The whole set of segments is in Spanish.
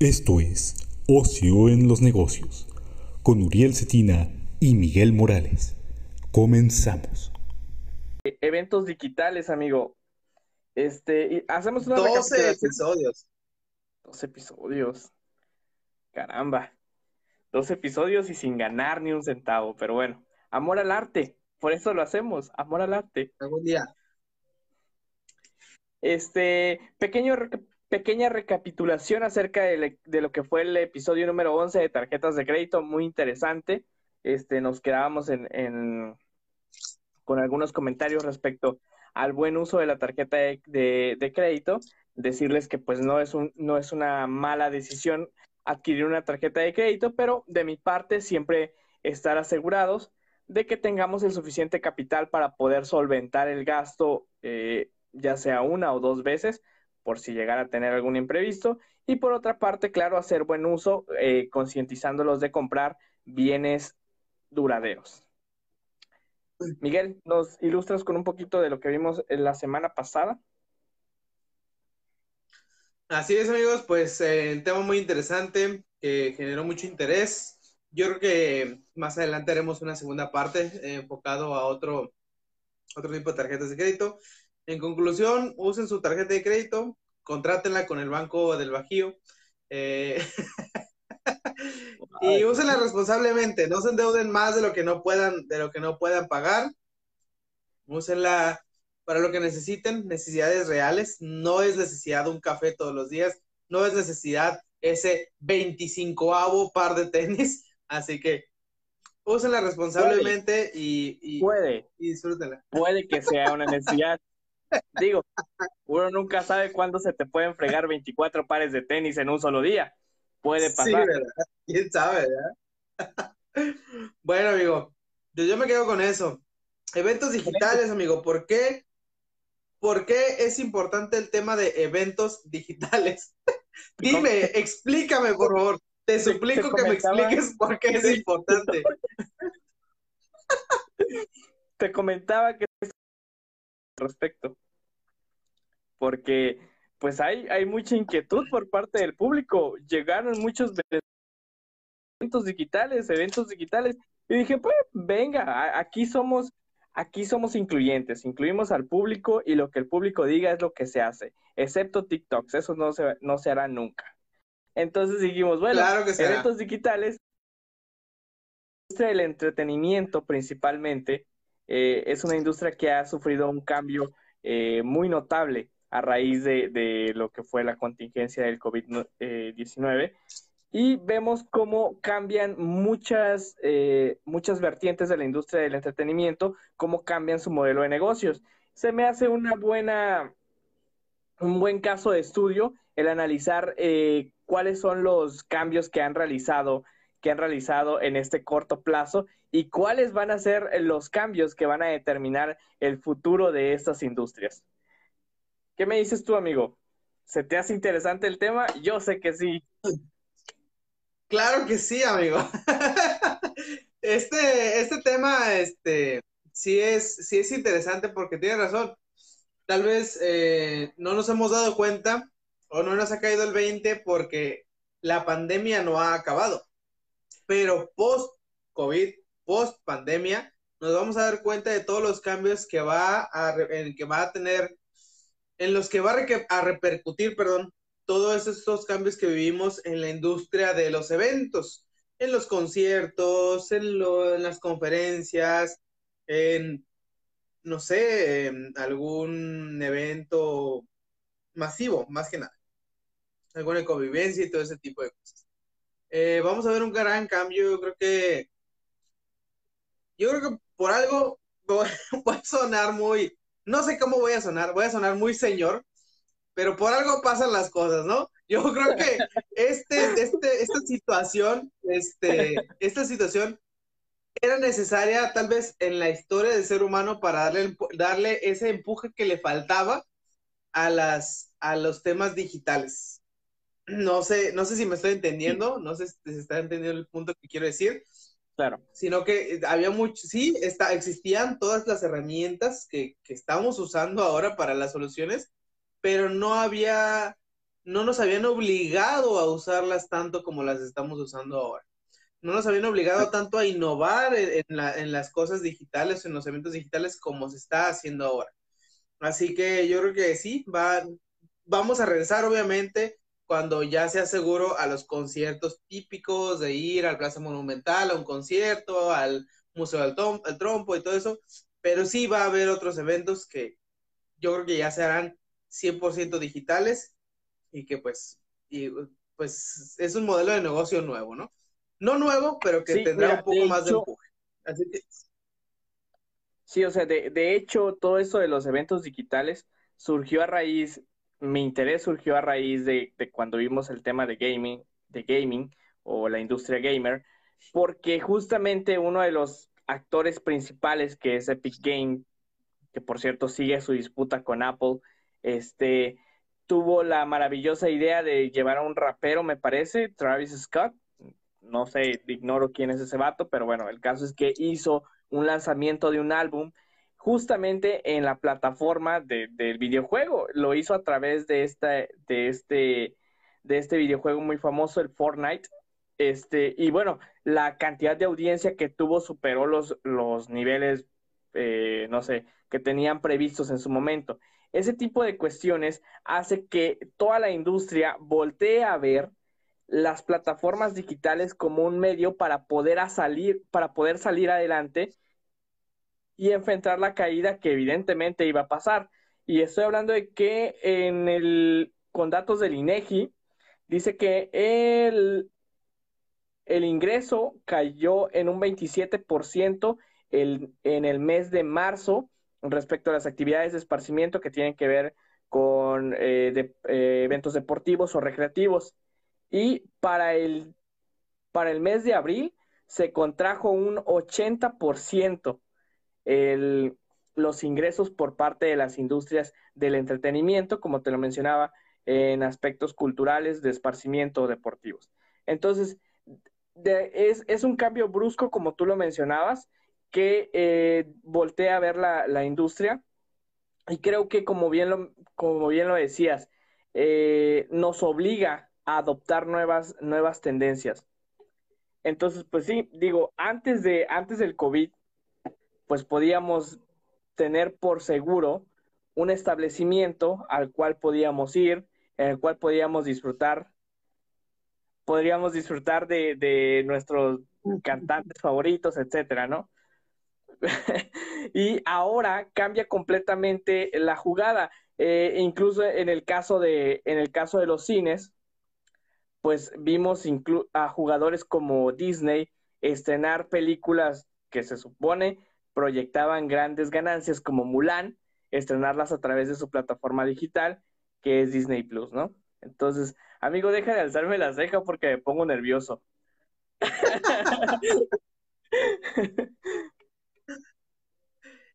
Esto es Ocio en los Negocios con Uriel Cetina y Miguel Morales. Comenzamos. Eventos digitales, amigo. Este, y hacemos una 12 recapitulación. episodios. Dos episodios. Caramba. Dos episodios y sin ganar ni un centavo. Pero bueno, amor al arte. Por eso lo hacemos. Amor al arte. Algún día. Este, pequeño, pequeña recapitulación acerca de, lo que fue el episodio número 11 de tarjetas de crédito, muy interesante. Este, nos quedábamos en, con algunos comentarios respecto al buen uso de la tarjeta de crédito. Decirles que pues no es un, no es una mala decisión adquirir una tarjeta de crédito, pero de mi parte siempre estar asegurados de que tengamos el suficiente capital para poder solventar el gasto, eh, ya sea una o dos veces, por si llegara a tener algún imprevisto. Y por otra parte, claro, hacer buen uso, eh, concientizándolos de comprar bienes duraderos. Miguel, ¿nos ilustras con un poquito de lo que vimos en la semana pasada? Así es, amigos, pues eh, un tema muy interesante que generó mucho interés. Yo creo que más adelante haremos una segunda parte eh, enfocado a otro, otro tipo de tarjetas de crédito. En conclusión, usen su tarjeta de crédito, contrátenla con el Banco del Bajío. eh, y úsenla responsablemente, no se endeuden más de lo que no puedan, de lo que no puedan pagar. Úsenla para lo que necesiten, necesidades reales. No es necesidad un café todos los días, no es necesidad ese 25avo par de tenis. Así que úsenla responsablemente y, y, Puede, y disfrútenla. puede que sea una necesidad. Digo, uno nunca sabe cuándo se te pueden fregar 24 pares de tenis en un solo día. Puede Sí, pasar. ¿verdad? ¿Quién sabe, verdad? Bueno, amigo, yo, yo me quedo con eso. Eventos digitales, amigo, ¿por qué? ¿Por qué es importante el tema de eventos digitales? Dime, explícame, por favor. Te suplico te que me expliques por qué es importante. te comentaba que respecto, porque pues hay, hay mucha inquietud por parte del público. Llegaron muchos eventos digitales, eventos digitales, y dije, pues venga, aquí somos, aquí somos incluyentes, incluimos al público y lo que el público diga es lo que se hace, excepto TikToks, eso no se, no se hará nunca. Entonces dijimos, bueno, Claro eventos digitales, del entretenimiento principalmente, eh, es una industria que ha sufrido un cambio eh, muy notable a raíz de, lo que fue la contingencia del COVID-19 y vemos cómo cambian muchas, eh, muchas vertientes de la industria del entretenimiento, cómo cambian su modelo de negocios. Se me hace una buena, un buen caso de estudio el analizar eh, cuáles son los cambios que han realizado que han realizado en este corto plazo y cuáles van a ser los cambios que van a determinar el futuro de estas industrias. ¿Qué me dices tú, amigo? ¿Se te hace interesante el tema? Yo sé que sí. Claro que sí, amigo. Este, este tema, este, sí es, sí es interesante porque tiene razón. Tal vez eh, no nos hemos dado cuenta o no nos ha caído el 20 porque la pandemia no ha acabado. Pero post-COVID, post-pandemia, nos vamos a dar cuenta de todos los cambios que va a, en que va a tener, en los que va a, repercutir, perdón, todos estos cambios que vivimos en la industria de los eventos, en los conciertos, en, las conferencias, en, no sé, algún evento masivo, más que nada, alguna convivencia y todo ese tipo de cosas. Eh, vamos a ver un gran cambio, yo creo que, yo creo que por algo voy, voy a sonar muy, no sé cómo voy a sonar, voy a sonar muy señor, pero por algo pasan las cosas, ¿no? Yo creo que este, este, esta situación, este, esta situación era necesaria tal vez en la historia del ser humano para darle, darle ese empuje que le faltaba a las, a los temas digitales. No sé, no sé si me estoy entendiendo, no sé si se está entendiendo el punto que quiero decir, Claro. sino que había mucho, sí, está, existían todas las herramientas que, que estamos usando ahora para las soluciones, pero no había no nos habían obligado a usarlas tanto como las estamos usando ahora. No nos habían obligado tanto a innovar en, en las cosas digitales, en los eventos digitales como se está haciendo ahora. Así que yo creo que sí, va, vamos a regresar obviamente cuando ya sea seguro a los conciertos típicos de ir al Plaza Monumental, a un concierto, al Museo del Trompo y todo eso, pero sí va a haber otros eventos que yo creo que ya se harán 100% digitales y que pues, y, pues es un modelo de negocio nuevo, ¿no? No nuevo, pero que tendrá un poco más de empuje. Así que... Sí, o sea, de, de hecho, todo eso de los eventos digitales surgió a raíz mi interés surgió a raíz de, cuando vimos el tema de gaming, de gaming o la industria gamer, porque justamente uno de los actores principales, que es Epic Game, que por cierto sigue su disputa con Apple, este, tuvo la maravillosa idea de llevar a un rapero, me parece, Travis Scott. No sé, ignoro quién es ese vato, pero bueno, el caso es que hizo un lanzamiento de un álbum justamente en la plataforma de, del videojuego. Lo hizo a través de, esta, de, este, de este videojuego muy famoso, el Fortnite. Este, y bueno, la cantidad de audiencia que tuvo superó los, los niveles, eh, no sé, que tenían previstos en su momento. Ese tipo de cuestiones hace que toda la industria voltee a ver las plataformas digitales como un medio para poder salir, para poder salir adelante y enfrentar la caída que evidentemente iba a pasar. Y estoy hablando de que en el, con datos del INEGI, dice que el, el ingreso cayó en un 27% el, en el mes de marzo respecto a las actividades de esparcimiento que tienen que ver con eh, eh, eventos deportivos o recreativos. Y para el, para el mes de abril se contrajo un 80% el, los ingresos por parte de las industrias del entretenimiento, como te lo mencionaba, en aspectos culturales, de esparcimiento deportivos. Entonces, es, un cambio brusco, como tú lo mencionabas, que eh, voltea a ver la, la, industria y creo que, como bien lo, como bien lo decías, eh, nos obliga a adoptar nuevas, nuevas tendencias. Entonces, pues sí, digo, antes, de, antes del COVID, pues podíamos tener por seguro un establecimiento al cual podíamos ir, en el cual podíamos disfrutar, podríamos disfrutar de, nuestros cantantes favoritos, etcétera, ¿no? y ahora cambia completamente la jugada. Eh, incluso en el caso de, en el caso de los cines, pues vimos a jugadores como Disney estrenar películas que se supone proyectaban grandes ganancias como Mulan, estrenarlas a través de su plataforma digital, que es Disney Plus, ¿no? Entonces, amigo, deja de alzarme la ceja porque me pongo nervioso.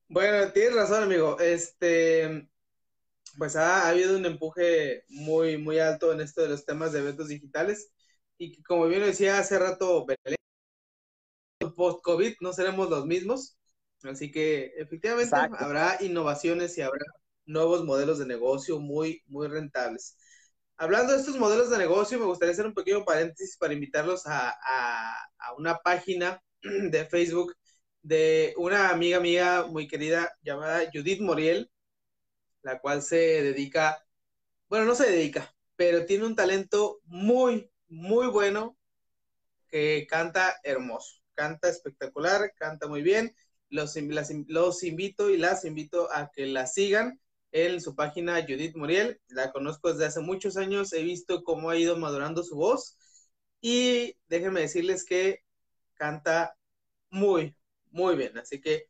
bueno, tienes razón, amigo. Este, pues ha, habido un empuje muy, muy alto en esto de los temas de eventos digitales. Y como bien decía hace rato, post-COVID no seremos los mismos. Así que efectivamente habrá innovaciones y habrá nuevos modelos de negocio muy, muy rentables. Hablando de estos modelos de negocio, me gustaría hacer un pequeño paréntesis para invitarlos a, una página de Facebook de una amiga mía muy querida llamada Judith Moriel, la cual se dedica, bueno, no se dedica, pero tiene un talento muy, muy bueno que canta hermoso, canta espectacular, canta muy bien los, los invito y las invito a que la sigan en su página Judith Muriel. La conozco desde hace muchos años, he visto cómo ha ido madurando su voz y déjenme decirles que canta muy, muy bien. Así que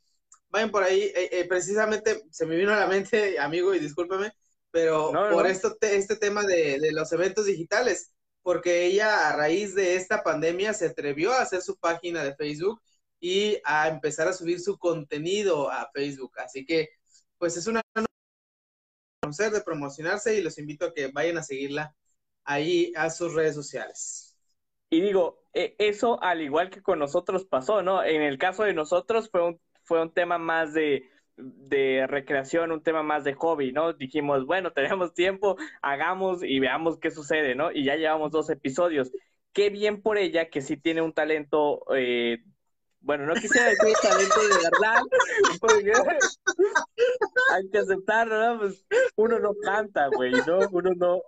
vayan por ahí. Eh, eh, precisamente se me vino a la mente, amigo, y discúlpame, pero por esto este tema de, de los eventos digitales, porque ella a raíz de esta pandemia se atrevió a hacer su página de Facebook y a empezar a subir su contenido a Facebook. Así que, pues es una conocer, de promocionarse y los invito a que vayan a seguirla ahí a sus redes sociales. Y digo, e, eso al igual que con nosotros pasó, ¿no? En el caso de nosotros fue un, fue un tema más de, de recreación, un tema más de hobby, ¿no? Dijimos, bueno, tenemos tiempo, hagamos y veamos qué sucede, ¿no? Y ya llevamos dos episodios. Qué bien por ella que sí tiene un talento, eh, bueno, no quisiera decir talento de verdad, porque hay que aceptarlo, ¿no? Pues uno no canta, güey, ¿no? Uno no,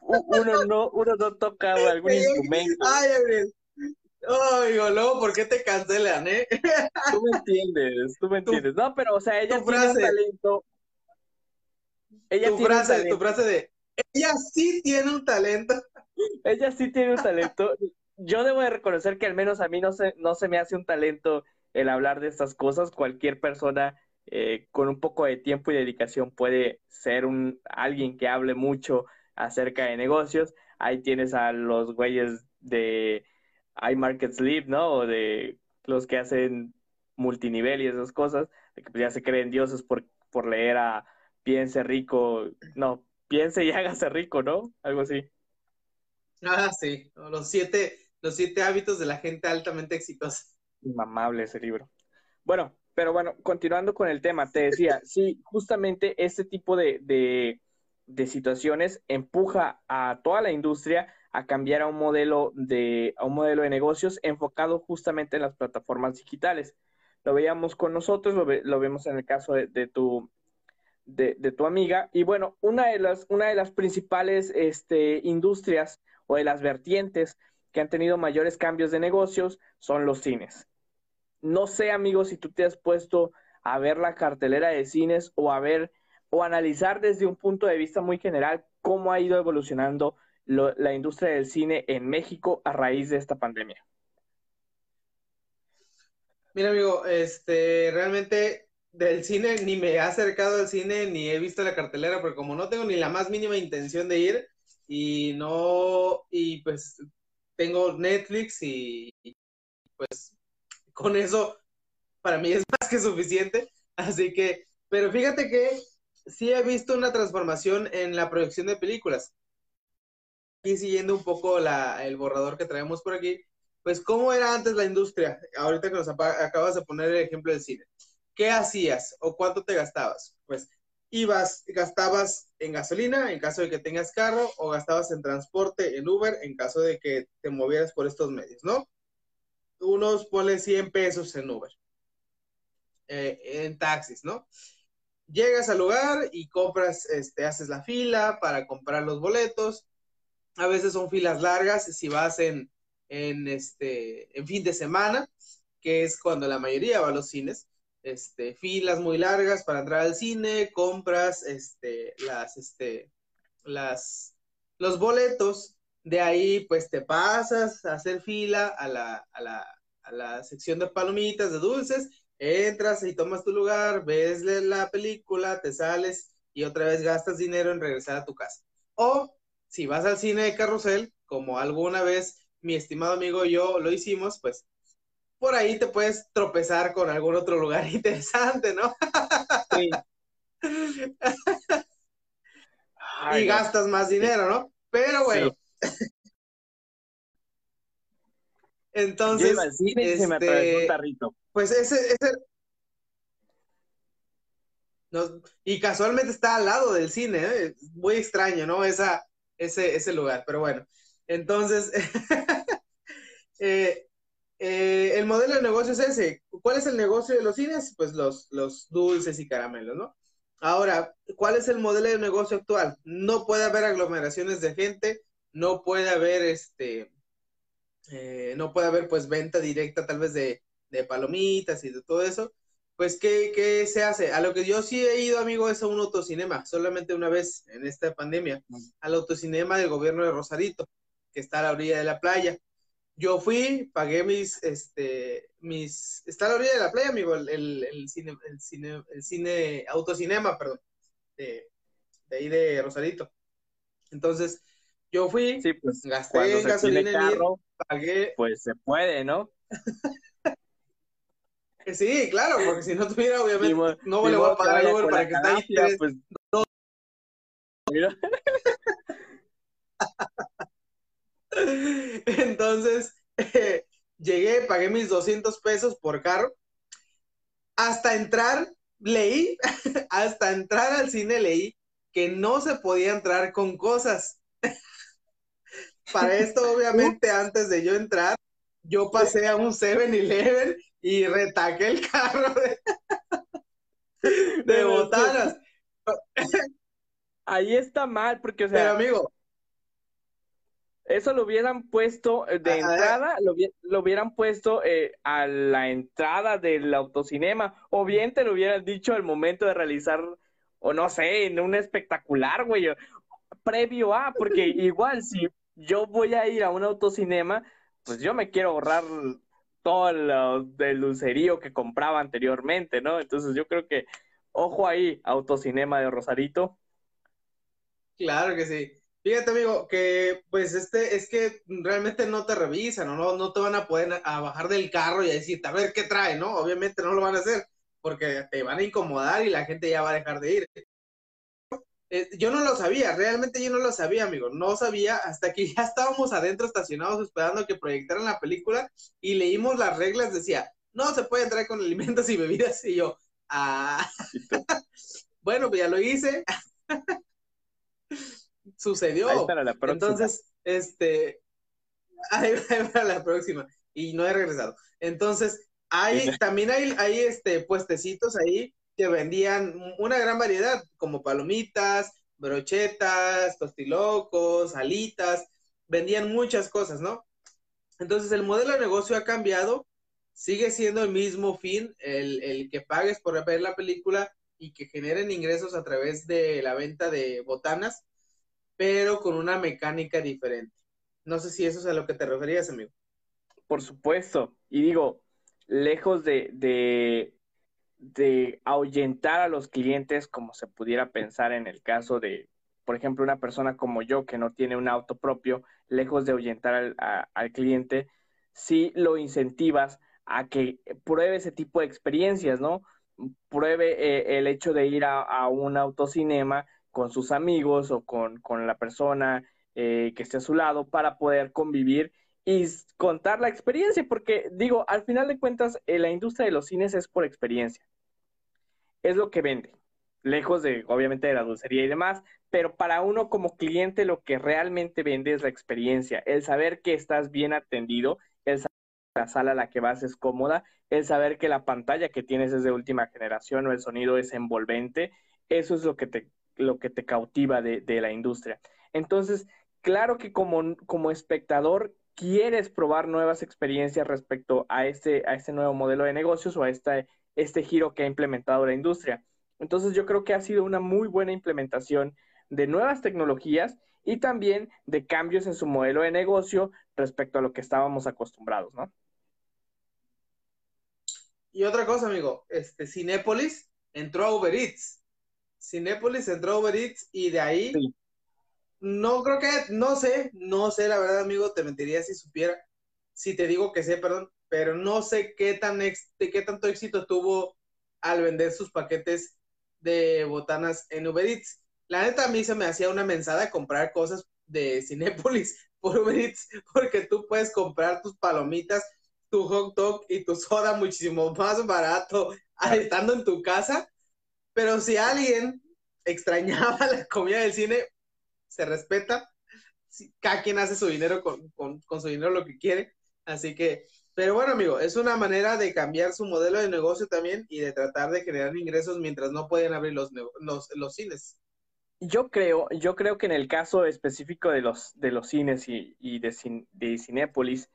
uno no, uno no toca algún instrumento. Ay, Gabriel. Oh, digo, luego, ¿por qué te cancelan, eh? Tú me entiendes, tú me entiendes. No, pero, o sea, ella tiene un talento. Ella tu tiene frase, tu frase de, ella sí tiene un talento. Ella sí tiene un talento. Yo debo de reconocer que al menos a mí no se, no se me hace un talento el hablar de estas cosas. Cualquier persona eh, con un poco de tiempo y dedicación puede ser un alguien que hable mucho acerca de negocios. Ahí tienes a los güeyes de iMarket Sleep, ¿no? O de los que hacen multinivel y esas cosas, que pues, ya se creen dioses por, por leer a Piense rico, no, piense y hágase rico, ¿no? Algo así. Ah, sí, los siete, los siete hábitos de la gente altamente exitosa. Inmamable ese libro. Bueno, pero bueno, continuando con el tema, te decía, sí, justamente este tipo de, de, de situaciones empuja a toda la industria a cambiar a un modelo de, a un modelo de negocios enfocado justamente en las plataformas digitales. Lo veíamos con nosotros, lo, lo vemos en el caso de, de tu, de, de, tu amiga. Y bueno, una de las, una de las principales este, industrias o de las vertientes que han tenido mayores cambios de negocios son los cines. No sé, amigos, si tú te has puesto a ver la cartelera de cines o a ver o analizar desde un punto de vista muy general cómo ha ido evolucionando la industria del cine en México a raíz de esta pandemia? Mira, amigo, este, realmente del cine ni me he acercado al cine ni he visto la cartelera, porque como no tengo ni la más mínima intención de ir y no, y pues tengo Netflix y, pues con eso para mí es más que suficiente, así que, pero fíjate que sí he visto una transformación en la producción de películas aquí siguiendo un poco la, el borrador que traemos por aquí, pues cómo era antes la industria, ahorita que nos acabas de poner el ejemplo del cine. ¿Qué hacías o cuánto te gastabas? Pues ibas, gastabas en gasolina en caso de que tengas carro o gastabas en transporte, en Uber, en caso de que te movieras por estos medios, ¿no? Unos ponle 100 pesos en Uber, eh, en taxis, ¿no? Llegas al lugar y compras, este, haces la fila para comprar los boletos, a veces son filas largas si vas en, en, este, en fin de semana, que es cuando la mayoría va a los cines. Este, filas muy largas para entrar al cine, compras este, las, este, las, los boletos, de ahí pues te pasas a hacer fila a la, a la, a la sección de palomitas, de dulces, entras y tomas tu lugar, ves la película, te sales y otra vez gastas dinero en regresar a tu casa. O si vas al cine de carrusel, como alguna vez mi estimado amigo y yo lo hicimos, pues por ahí te puedes tropezar con algún otro lugar interesante, ¿no? Sí. y gastas más dinero, ¿no? Pero bueno. Entonces, este, pues ese, ese y casualmente está al lado del cine, ¿eh? muy extraño, ¿no? Esa, ese, ese lugar, pero bueno. Entonces, eh, eh, el modelo de negocio es ese. ¿Cuál es el negocio de los cines? Pues los, los dulces y caramelos, ¿no? Ahora, ¿cuál es el modelo de negocio actual? No puede haber aglomeraciones de gente, no puede haber este, eh, no puede haber pues venta directa tal vez de, de palomitas y de todo eso pues, ¿qué, ¿qué, se hace? A lo que yo sí he ido, amigo, es a un autocinema, solamente una vez en esta pandemia, al autocinema del gobierno de Rosarito, que está a la orilla de la playa. Yo fui, pagué mis, este, mis, está a la orilla de la playa, amigo, el, el, cine, el cine, el cine, autocinema, perdón, de, de ahí de Rosarito. Entonces, yo fui, sí, pues, gasté gasolina carro, pagué. Pues se puede, ¿no? Sí, claro, porque si no tuviera, obviamente, no le voy a pagar al Uber para que esté ahí. Pues, Entonces, llegué, pagué mis 200 pesos por carro hasta entrar, leí, hasta entrar al cine leí que no se podía entrar con cosas. Para esto, obviamente, antes de yo entrar, yo pasé a un 7-Eleven y retaqué el carro de, de botanas. Ahí está mal, porque, o sea. Pero, amigo. Eso lo hubieran puesto eh, de entrada, lo, hubie- lo hubieran puesto eh, a la entrada del autocinema, o bien te lo hubieran dicho al momento de realizar, o no sé, en un espectacular, güey, previo a, porque igual si yo voy a ir a un autocinema, pues yo me quiero ahorrar todo lo del lucerío que compraba anteriormente, ¿no? Entonces yo creo que, ojo ahí, autocinema de Rosarito. Claro que sí. Fíjate, amigo, que pues este es que realmente no te revisan, o no, no te van a poder a bajar del carro y a decirte, a ver qué trae, ¿no? Obviamente no lo van a hacer, porque te van a incomodar y la gente ya va a dejar de ir. Eh, yo no lo sabía, realmente yo no lo sabía, amigo, no sabía hasta que ya estábamos adentro estacionados esperando que proyectaran la película y leímos las reglas, decía, no se puede entrar con alimentos y bebidas, y yo, ah, bueno, pues ya lo hice. Sucedió. Ahí para la próxima. Entonces, este, ahí para la próxima. Y no he regresado. Entonces, hay, también hay, hay este, puestecitos ahí que vendían una gran variedad, como palomitas, brochetas, tostilocos, alitas, vendían muchas cosas, ¿no? Entonces, el modelo de negocio ha cambiado, sigue siendo el mismo fin, el, el que pagues por ver la película y que generen ingresos a través de la venta de botanas, pero con una mecánica diferente. No sé si eso es a lo que te referías, amigo. Por supuesto. Y digo, lejos de, de, de ahuyentar a los clientes como se pudiera pensar en el caso de, por ejemplo, una persona como yo que no tiene un auto propio, lejos de ahuyentar al, a- al cliente, sí lo incentivas a que pruebe ese tipo de experiencias, ¿no? Pruebe eh, el hecho de ir a, a un autocinema con sus amigos o con, con la persona eh, que esté a su lado para poder convivir y contar la experiencia, porque digo, al final de cuentas, eh, la industria de los cines es por experiencia, es lo que vende, lejos de, obviamente, de la dulcería y demás, pero para uno como cliente lo que realmente vende es la experiencia, el saber que estás bien atendido, el saber que la sala a la que vas es cómoda, el saber que la pantalla que tienes es de última generación o el sonido es envolvente, eso es lo que te, lo que te cautiva de, de la industria. Entonces, claro que como, como espectador quieres probar nuevas experiencias respecto a este, a este nuevo modelo de negocios o a este, este giro que ha implementado la industria. Entonces yo creo que ha sido una muy buena implementación de nuevas tecnologías y también de cambios en su modelo de negocio respecto a lo que estábamos acostumbrados, ¿no? Y otra cosa, amigo, este Cinépolis entró a Uber Eats. Cinépolis entró Uber Eats y de ahí Sí. no creo que, no sé, no sé, la verdad, amigo, te mentiría si supiera, si te digo que sé, perdón, pero no sé qué tan ex- qué tanto éxito tuvo al vender sus paquetes de botanas en Uber Eats. La neta a mí se me hacía una mensada comprar cosas de Cinépolis por Uber Eats, porque tú puedes comprar tus palomitas, tu hot dog y tu soda muchísimo más barato estando en tu casa. Pero si alguien extrañaba la comida del cine, se respeta. Cada quien hace su dinero con, con- con su dinero lo que quiere. Así que, pero bueno, amigo, es una manera de cambiar su modelo de negocio también y de tratar de generar ingresos mientras no pueden abrir los, los, los cines. Yo creo, yo creo que en el caso específico de los, de los cines y, y de, Cin- de Cinépolis,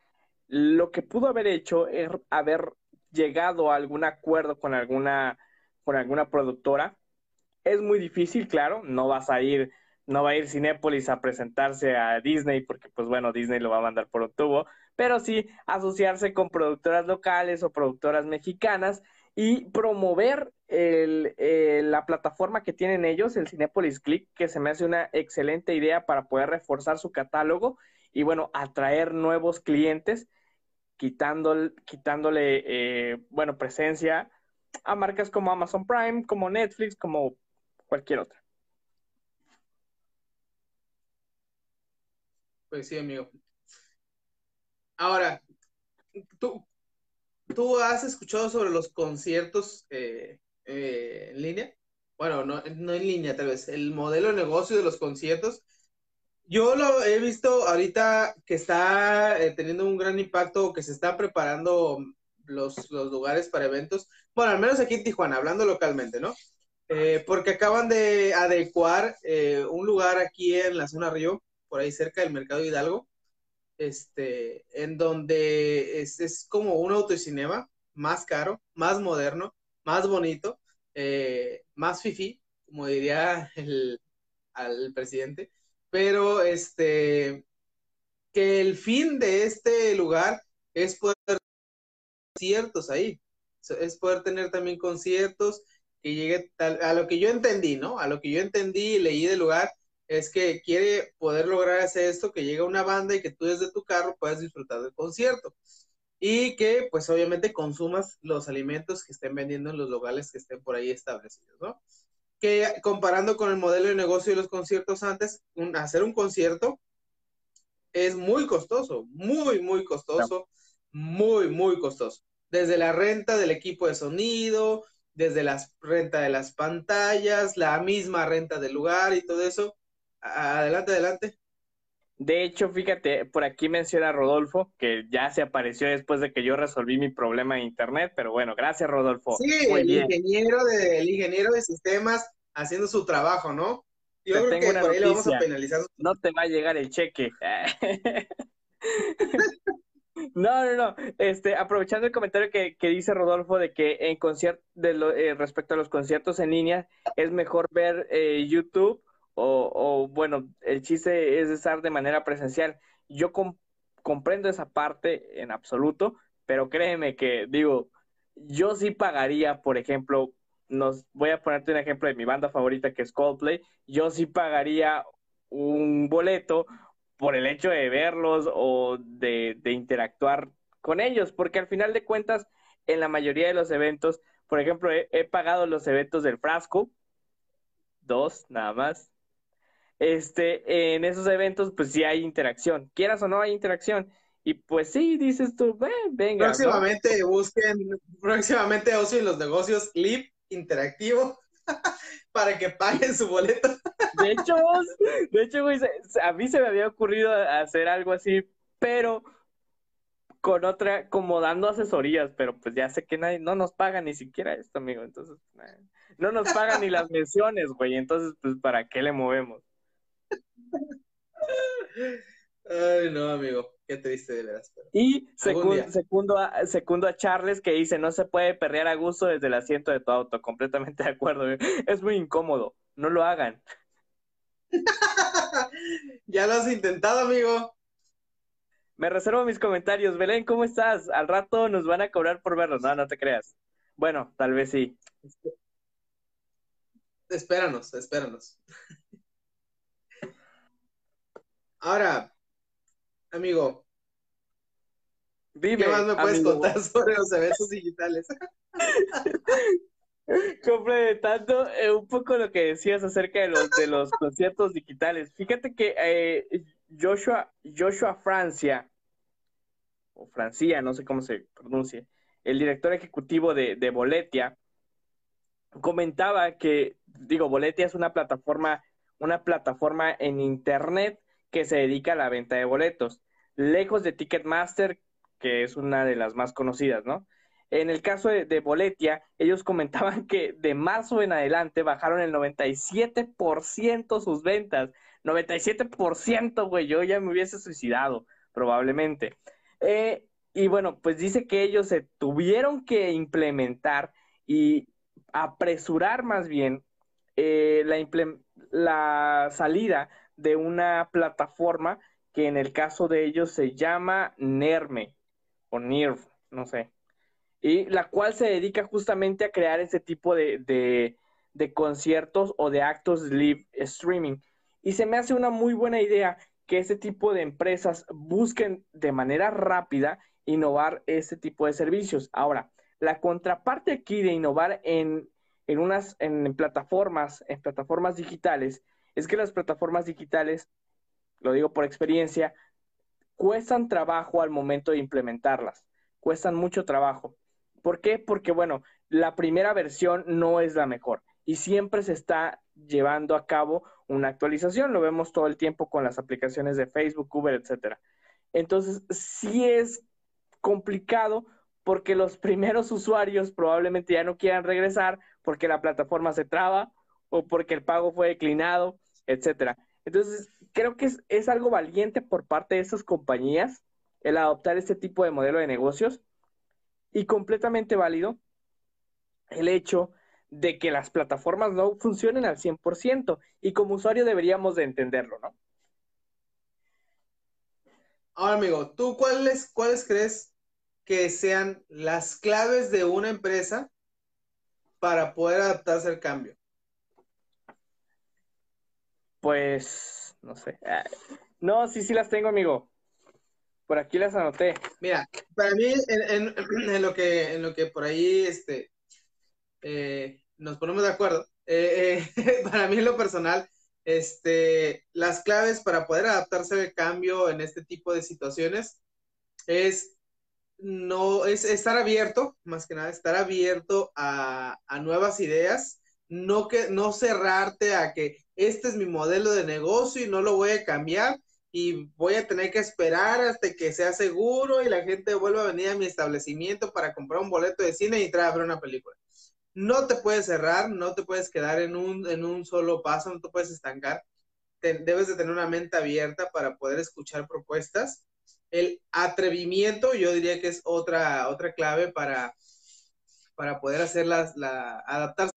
lo que pudo haber hecho es haber llegado a algún acuerdo con alguna, con alguna productora. Es muy difícil, claro, no vas a ir, no va a ir Cinépolis a presentarse a Disney, porque pues bueno, Disney lo va a mandar por un tubo, pero sí asociarse con productoras locales o productoras mexicanas y promover eh, la plataforma que tienen ellos, el Cinépolis Click, que se me hace una excelente idea para poder reforzar su catálogo y bueno, atraer nuevos clientes, quitándole, quitándole eh, bueno, presencia a marcas como Amazon Prime, como Netflix, como cualquier otra. Pues sí, amigo. Ahora, tú, ¿tú has escuchado sobre los conciertos eh, eh, en línea? Bueno, no, no en línea, tal vez, el modelo de negocio de los conciertos. Yo lo he visto ahorita que está eh, teniendo un gran impacto, que se están preparando los, los, lugares para eventos. Bueno, al menos aquí en Tijuana, hablando localmente, ¿no? Eh, porque acaban de adecuar eh, un lugar aquí en la zona Río, por ahí cerca del Mercado Hidalgo, este, en donde es, es como un autocinema más caro, más moderno, más bonito, eh, más fifi, como diría el al presidente, pero este que el fin de este lugar es poder conciertos ahí, es poder tener también conciertos que llegue a lo que yo entendí, ¿no? A lo que yo entendí y leí del lugar es que quiere poder lograr hacer esto, que llegue una banda y que tú desde tu carro puedas disfrutar del concierto y que pues obviamente consumas los alimentos que estén vendiendo en los locales que estén por ahí establecidos, ¿no? Que comparando con el modelo de negocio de los conciertos antes, hacer un concierto es muy costoso, muy, muy costoso, muy, muy costoso. Desde la renta del equipo de sonido, desde la renta de las pantallas, la misma renta del lugar y todo eso. Adelante, adelante. De hecho, fíjate, por aquí menciona Rodolfo, que ya se apareció después de que yo resolví mi problema de internet, pero bueno, gracias Rodolfo. Sí, el ingeniero, de, ingeniero de sistemas haciendo su trabajo, ¿no? Yo creo que por ahí le vamos a penalizar. No te va a llegar el cheque. No, no, no. Este, aprovechando el comentario que, dice Rodolfo de que en concierto, eh, respecto a los conciertos en línea, es mejor ver eh, YouTube o, bueno, el chiste es estar de manera presencial. Yo comprendo esa parte en absoluto, pero créeme que, digo, yo sí pagaría, por ejemplo, nos voy a ponerte un ejemplo de mi banda favorita que es Coldplay, yo sí pagaría un boleto por el hecho de verlos o de, interactuar con ellos, porque al final de cuentas, en la mayoría de los eventos, por ejemplo, he pagado los eventos del frasco, dos nada más, este, en esos eventos, pues sí hay interacción. Quieras o no, hay interacción. Y pues sí, dices tú, venga. Próximamente busquen, próximamente Ocio en los negocios Clip interactivo para que paguen su boleto. De hecho, de hecho, a mí se me había ocurrido hacer algo así, pero con otra, como dando asesorías, pero pues ya sé que nadie, no nos paga ni siquiera esto, amigo, entonces, no nos pagan ni las menciones, güey, entonces, pues, ¿para qué le movemos? Ay, no, amigo, qué triste de veras. Y segundo, a, segundo a Charles que dice, no se puede perrear a gusto desde el asiento de tu auto. Completamente de acuerdo. Es muy incómodo. No lo hagan. ya lo has intentado, amigo. Me reservo mis comentarios. Belén, ¿cómo estás? Al rato nos van a cobrar por verlos. No, no te creas. Bueno, tal vez sí. Espéranos, espéranos. Ahora, amigo, ¿qué más me puedes contar sobre los eventos digitales? Complementando eh, un poco lo que decías acerca de los de los conciertos digitales. Fíjate que eh, Joshua, Joshua Francia, o Francia, no sé cómo se pronuncia, el director ejecutivo de, de Boletia, comentaba que, digo, Boletia es una plataforma, una plataforma en internet que se dedica a la venta de boletos, lejos de Ticketmaster, que es una de las más conocidas, ¿no? En el caso de, Boletia, ellos comentaban que de marzo en adelante bajaron el 97% sus ventas. 97%, güey, yo ya me hubiese suicidado, probablemente. Eh, y bueno, pues dice que ellos se tuvieron que implementar y apresurar más bien eh, la, la salida de una plataforma que en el caso de ellos se llama NERME o NIRV, no sé, y la cual se dedica justamente a crear ese tipo de, de, conciertos o de actos live streaming. Y se me hace una muy buena idea que ese tipo de empresas busquen de manera rápida innovar ese tipo de servicios. Ahora, la contraparte aquí de innovar en, en unas en plataformas, en plataformas digitales, es que las plataformas digitales, lo digo por experiencia, cuestan trabajo al momento de implementarlas, cuestan mucho trabajo. ¿Por qué? Porque, bueno, la primera versión no es la mejor y siempre se está llevando a cabo una actualización. Lo vemos todo el tiempo con las aplicaciones de Facebook, Uber, etcétera. Entonces, sí es complicado porque los primeros usuarios probablemente ya no quieran regresar porque la plataforma se traba o porque el pago fue declinado, etcétera. Entonces, creo que es, algo valiente por parte de esas compañías el adoptar este tipo de modelo de negocios y completamente válido el hecho de que las plataformas no funcionen al 100% y como usuario deberíamos de entenderlo, ¿no? Ahora, amigo, ¿tú cuáles, cuáles crees que sean las claves de una empresa para poder adaptarse al cambio? Pues, no sé. No, sí, sí las tengo, amigo. Por aquí las anoté. Mira, para mí, en, en, lo, que, en lo que por ahí este, eh, nos ponemos de acuerdo, eh, eh, para mí en lo personal, este, las claves para poder adaptarse al cambio en este tipo de situaciones es no es estar abierto, más que nada, estar abierto a, a, nuevas ideas, no que no cerrarte a que este es mi modelo de negocio y no lo voy a cambiar y voy a tener que esperar hasta que sea seguro y la gente vuelva a venir a mi establecimiento para comprar un boleto de cine y entrar a ver una película no te puedes cerrar, no te puedes quedar en un, en un solo paso, no te puedes estancar. debes de tener una mente abierta para poder escuchar propuestas. El atrevimiento, yo diría que es otra, otra clave para, para poder hacer las, la, adaptarse,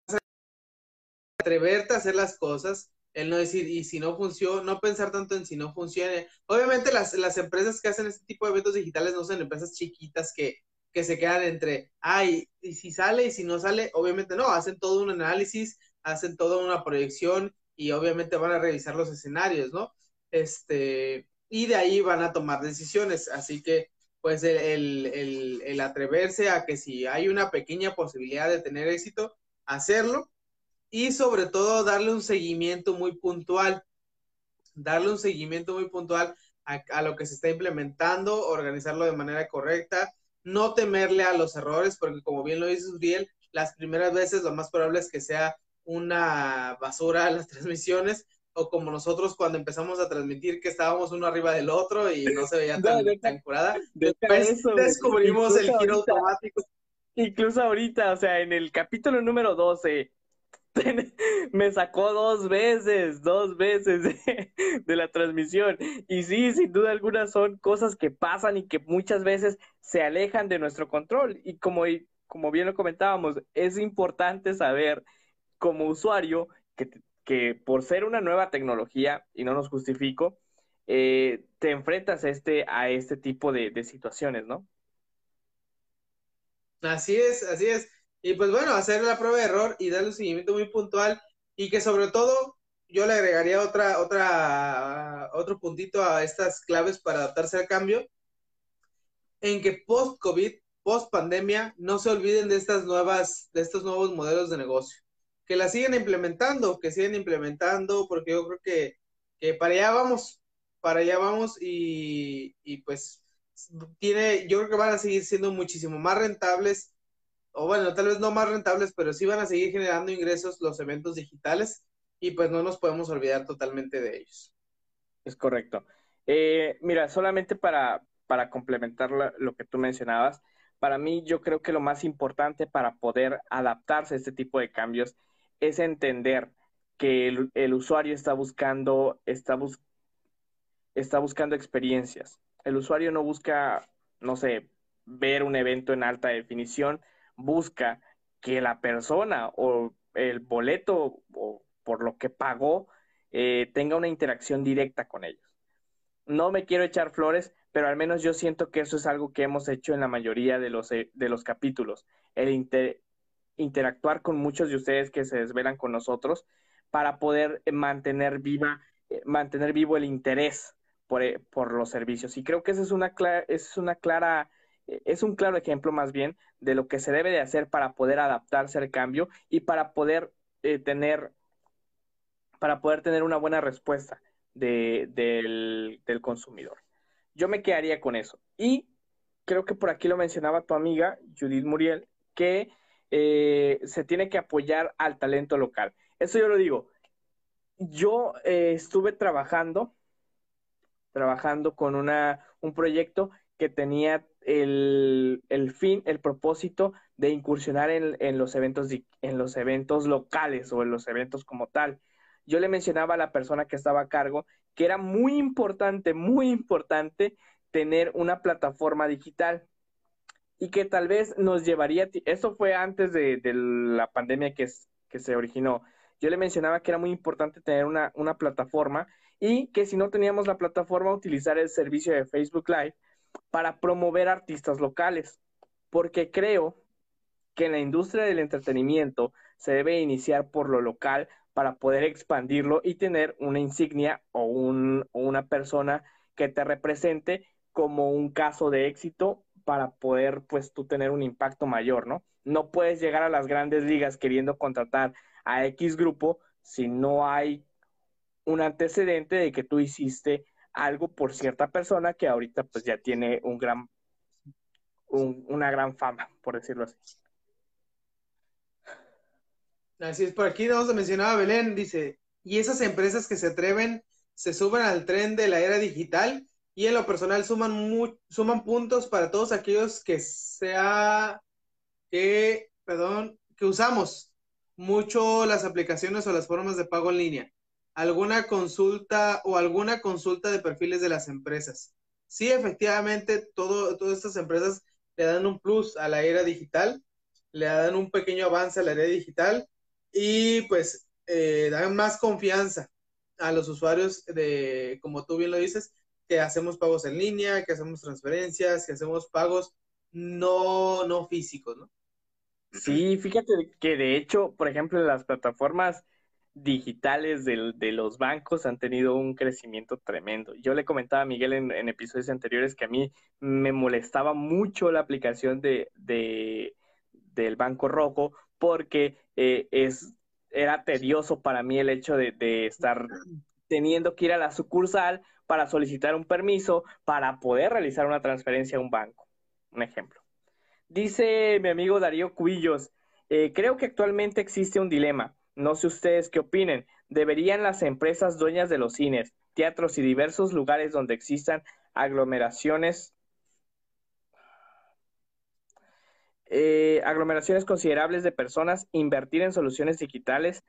atreverte a hacer las cosas, el no decir, y si no funciona, no pensar tanto en si no funciona. Obviamente las, las empresas que hacen este tipo de eventos digitales no son empresas chiquitas que, que se quedan entre, ay, y si sale y si no sale, obviamente no, hacen todo un análisis, hacen toda una proyección y obviamente van a revisar los escenarios, ¿no? Este, y de ahí van a tomar decisiones. Así que, pues, el, el, el atreverse a que si hay una pequeña posibilidad de tener éxito, hacerlo y sobre todo darle un seguimiento muy puntual, darle un seguimiento muy puntual a, a, lo que se está implementando, organizarlo de manera correcta, no temerle a los errores, porque como bien lo dice Uriel, las primeras veces lo más probable es que sea una basura las transmisiones, o como nosotros cuando empezamos a transmitir que estábamos uno arriba del otro y no se veía tan, curada. Después descubrimos el giro automático. Incluso ahorita, o sea, en el capítulo número 12, me sacó dos veces, dos veces de, la transmisión. Y sí, sin duda alguna son cosas que pasan y que muchas veces se alejan de nuestro control. Y como, como bien lo comentábamos, es importante saber como usuario que, que por ser una nueva tecnología, y no nos justifico, eh, te enfrentas a este, a este tipo de, de situaciones, ¿no? Así es, así es. Y pues bueno, hacer la prueba de error y darle un seguimiento muy puntual y que sobre todo yo le agregaría otra, otra, otro puntito a estas claves para adaptarse al cambio, en que post-COVID, post-pandemia, no se olviden de estas nuevas, de estos nuevos modelos de negocio, que la siguen implementando, que siguen implementando, porque yo creo que, que para allá vamos, para allá vamos y, y pues tiene, yo creo que van a seguir siendo muchísimo más rentables o bueno, tal vez no más rentables, pero sí van a seguir generando ingresos los eventos digitales y pues no nos podemos olvidar totalmente de ellos. Es correcto. Eh, mira, solamente para, para complementar lo que tú mencionabas, para mí yo creo que lo más importante para poder adaptarse a este tipo de cambios es entender que el, usuario está buscando, está, está buscando experiencias. El usuario no busca, no sé, ver un evento en alta definición, busca que la persona o el boleto o por lo que pagó eh, tenga una interacción directa con ellos. No me quiero echar flores, pero al menos yo siento que eso es algo que hemos hecho en la mayoría de los, eh, de los capítulos, el interactuar con muchos de ustedes que se desvelan con nosotros para poder mantener viva, eh, mantener vivo el interés por, por, los servicios. Y creo que esa es una, esa es una clara es un claro ejemplo más bien de lo que se debe de hacer para poder adaptarse al cambio y para poder eh, tener para poder tener una buena respuesta de, del, del, consumidor. Yo me quedaría con eso. Y creo que por aquí lo mencionaba tu amiga Judith Muriel, que eh, se tiene que apoyar al talento local. Eso yo lo digo. Yo eh, estuve trabajando, trabajando con una, un proyecto que tenía el, fin, el propósito de incursionar en, en, los eventos, en los eventos locales o en los eventos como tal. Yo le mencionaba a la persona que estaba a cargo que era muy importante, muy importante tener una plataforma digital y que tal vez nos llevaría, eso fue antes de, la pandemia que, que se originó. Yo le mencionaba que era muy importante tener una, una plataforma y que si no teníamos la plataforma, utilizar el servicio de Facebook Live para promover artistas locales, porque creo que en la industria del entretenimiento se debe iniciar por lo local para poder expandirlo y tener una insignia o, un, una persona que te represente como un caso de éxito para poder pues tú tener un impacto mayor, ¿no? No puedes llegar a las grandes ligas queriendo contratar a X grupo si no hay un antecedente de que tú hiciste algo por cierta persona que ahorita pues ya tiene un gran, una gran fama, por decirlo así. Así es, por aquí nos mencionaba Belén, dice, y esas empresas que se atreven se suben al tren de la era digital y en lo personal suman, suman puntos para todos aquellos que sea, que, perdón, que usamos mucho las aplicaciones o las formas de pago en línea alguna consulta o alguna consulta de perfiles de las empresas. Sí, efectivamente, todo, todas estas empresas le dan un plus a la era digital, le dan un pequeño avance a la era digital y pues eh, dan más confianza a los usuarios de, como tú bien lo dices, que hacemos pagos en línea, que hacemos transferencias, que hacemos pagos no, no físicos, ¿no? Sí, fíjate que de hecho, por ejemplo, en las plataformas digitales de, de, los bancos han tenido un crecimiento tremendo. Yo le comentaba a Miguel en, episodios anteriores que a mí me molestaba mucho la aplicación de, de del Banco Rojo porque eh, era tedioso para mí el hecho de, estar teniendo que ir a la sucursal para solicitar un permiso para poder realizar una transferencia a un banco. Un ejemplo. Dice mi amigo Darío Cubillos, eh, creo que actualmente existe un dilema no sé ustedes qué opinen. ¿Deberían las empresas dueñas de los cines, teatros y diversos lugares donde existan aglomeraciones eh, aglomeraciones considerables de personas invertir en soluciones digitales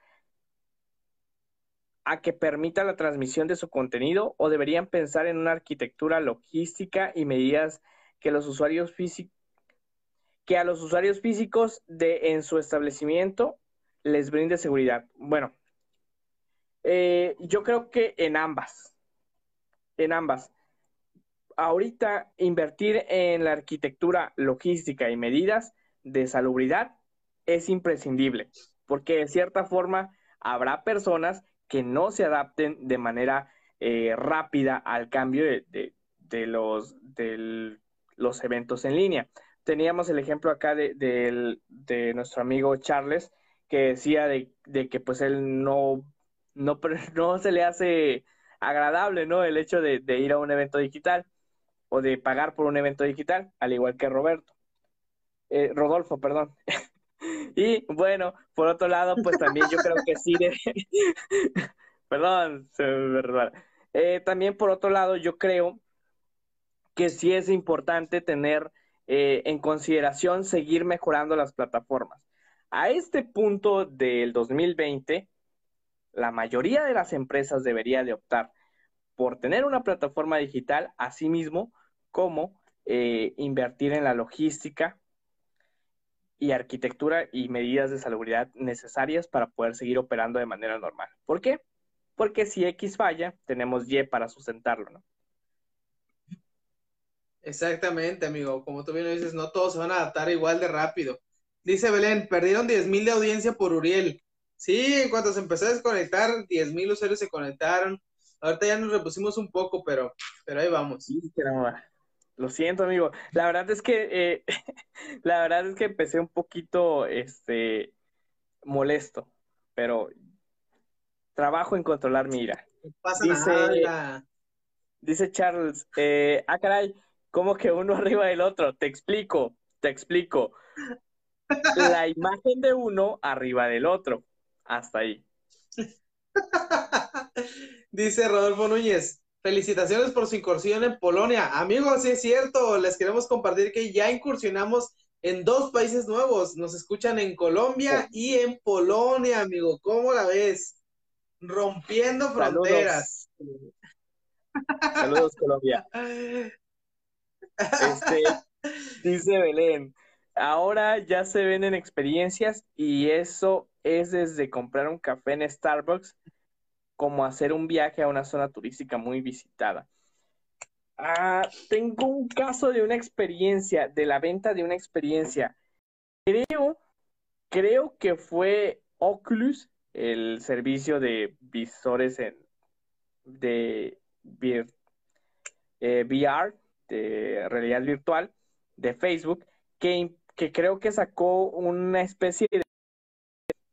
a que permita la transmisión de su contenido o deberían pensar en una arquitectura logística y medidas que los usuarios que a los usuarios físicos de en su establecimiento les brinde seguridad. Bueno, eh, yo creo que en ambas, en ambas. Ahorita invertir en la arquitectura logística y medidas de salubridad es imprescindible, porque de cierta forma habrá personas que no se adapten de manera eh, rápida al cambio de, los, de los eventos en línea. Teníamos el ejemplo acá de, de nuestro amigo Charles, que decía de, que pues él no, no, se le hace agradable, ¿no? El hecho de, ir a un evento digital o de pagar por un evento digital, al igual que Roberto. Eh, Rodolfo, perdón. y bueno, por otro lado, pues también yo creo que sí de... perdón, se eh, también por otro lado, yo creo que sí es importante tener eh, en consideración seguir mejorando las plataformas. A este punto del 2020, la mayoría de las empresas debería de optar por tener una plataforma digital, así mismo como eh, invertir en la logística y arquitectura y medidas de salubridad necesarias para poder seguir operando de manera normal. ¿Por qué? Porque si X falla, tenemos Y para sustentarlo, ¿no? Exactamente, amigo. Como tú bien dices, no todos se van a adaptar igual de rápido. Dice Belén, perdieron 10.000 de audiencia por Uriel. Sí, en cuanto se empezó a desconectar, 10.000 usuarios se conectaron. Ahorita ya nos repusimos un poco, pero, pero ahí vamos. Sí, Lo siento, amigo. La verdad es que, eh, la verdad es que empecé un poquito, este, molesto, pero trabajo en controlar mi ira. pasa dice, nada. Dice Charles, eh, ah, caray, ¿cómo que uno arriba del otro? Te explico, te explico la imagen de uno arriba del otro. Hasta ahí. Dice Rodolfo Núñez, felicitaciones por su incursión en Polonia. Amigos, sí es cierto, les queremos compartir que ya incursionamos en dos países nuevos. Nos escuchan en Colombia y en Polonia, amigo. ¿Cómo la ves? Rompiendo fronteras. Saludos, Colombia. Este, dice Belén, ahora ya se venden experiencias y eso es desde comprar un café en Starbucks como hacer un viaje a una zona turística muy visitada. Ah, tengo un caso de una experiencia, de la venta de una experiencia. Creo, creo que fue Oculus, el servicio de visores en, de VR, eh, de realidad virtual de Facebook, que, que creo que sacó una especie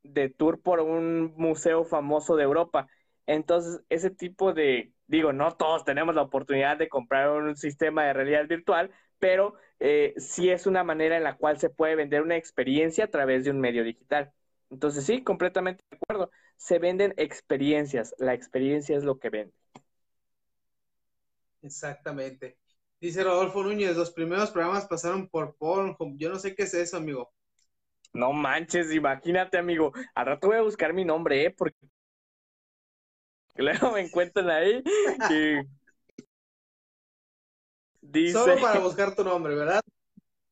de, tour por un museo famoso de Europa. Entonces, ese tipo de, digo, no todos tenemos la oportunidad de comprar un sistema de realidad virtual, pero eh, sí es una manera en la cual se puede vender una experiencia a través de un medio digital. Entonces, sí, completamente de acuerdo. Se venden experiencias. La experiencia es lo que vende. Exactamente. Dice Rodolfo Núñez, los primeros programas pasaron por Pornhub. Yo no sé qué es eso, amigo. No manches, imagínate, amigo. Al rato voy a buscar mi nombre, ¿eh? Porque luego me encuentran ahí y... Dice... Solo para buscar tu nombre, ¿verdad?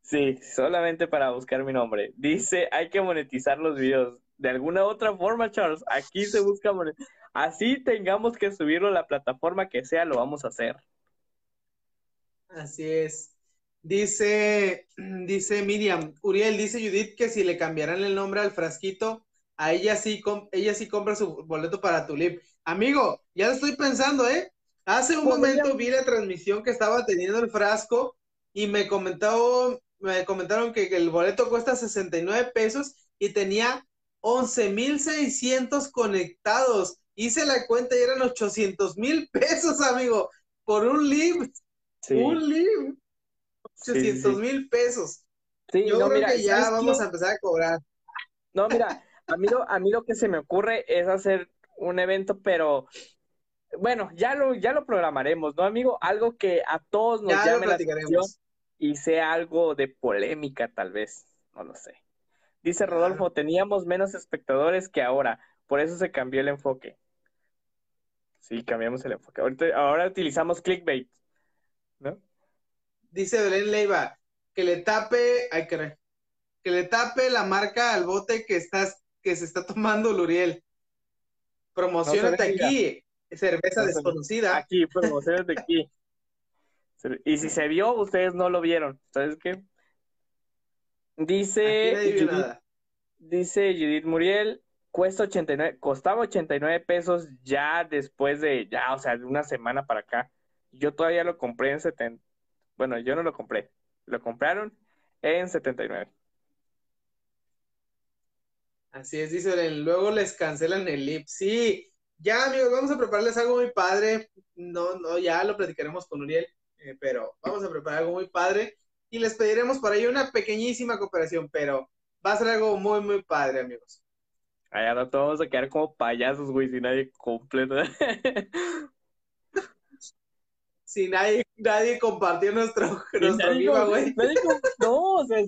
Sí, solamente para buscar mi nombre. Dice, hay que monetizar los videos. De alguna otra forma, Charles, aquí se busca monetizar. Así tengamos que subirlo a la plataforma que sea, lo vamos a hacer. Así es. Dice, dice Miriam, Uriel, dice Judith que si le cambiaran el nombre al frasquito, a ella sí, ella sí compra su boleto para Tulip. Amigo, ya lo estoy pensando, ¿eh? Hace un momento vi la transmisión que estaba teniendo el frasco y me comentó, me comentaron que, el boleto cuesta 69 pesos y tenía 11.600 conectados. Hice la cuenta y eran 800 mil pesos, amigo, por un live. Un libro. 800 mil pesos. Yo creo que ya vamos a empezar a cobrar. No, mira, a mí, lo, a mí lo que se me ocurre es hacer un evento, pero bueno, ya lo, ya lo programaremos, ¿no, amigo? Algo que a todos nos llame la atención y sea algo de polémica, tal vez. No lo sé. Dice Rodolfo, teníamos menos espectadores que ahora, por eso se cambió el enfoque. Sí, cambiamos el enfoque. ahora utilizamos clickbait. ¿No? Dice Belén Leiva, que le tape, ay, que, que le tape la marca al bote que estás, que se está tomando Luriel. Promocionate aquí, cerveza desconocida. Aquí, promocionate aquí. Y si se vio, ustedes no lo vieron. ¿Sabes qué? Dice Judith, dice Judith Muriel, cuesta 89, costaba 89 pesos ya después de, ya, o sea, de una semana para acá. Yo todavía lo compré en 70. Bueno, yo no lo compré. Lo compraron en 79. Así es, dice, luego les cancelan el lip. Sí, ya amigos, vamos a prepararles algo muy padre. No, no, ya lo platicaremos con Uriel, eh, pero vamos a preparar algo muy padre y les pediremos por ahí una pequeñísima cooperación, pero va a ser algo muy, muy padre, amigos. Allá no vamos a quedar como payasos, güey, si nadie completa. si nadie, nadie compartió nuestro, nuestro güey. No, o sea,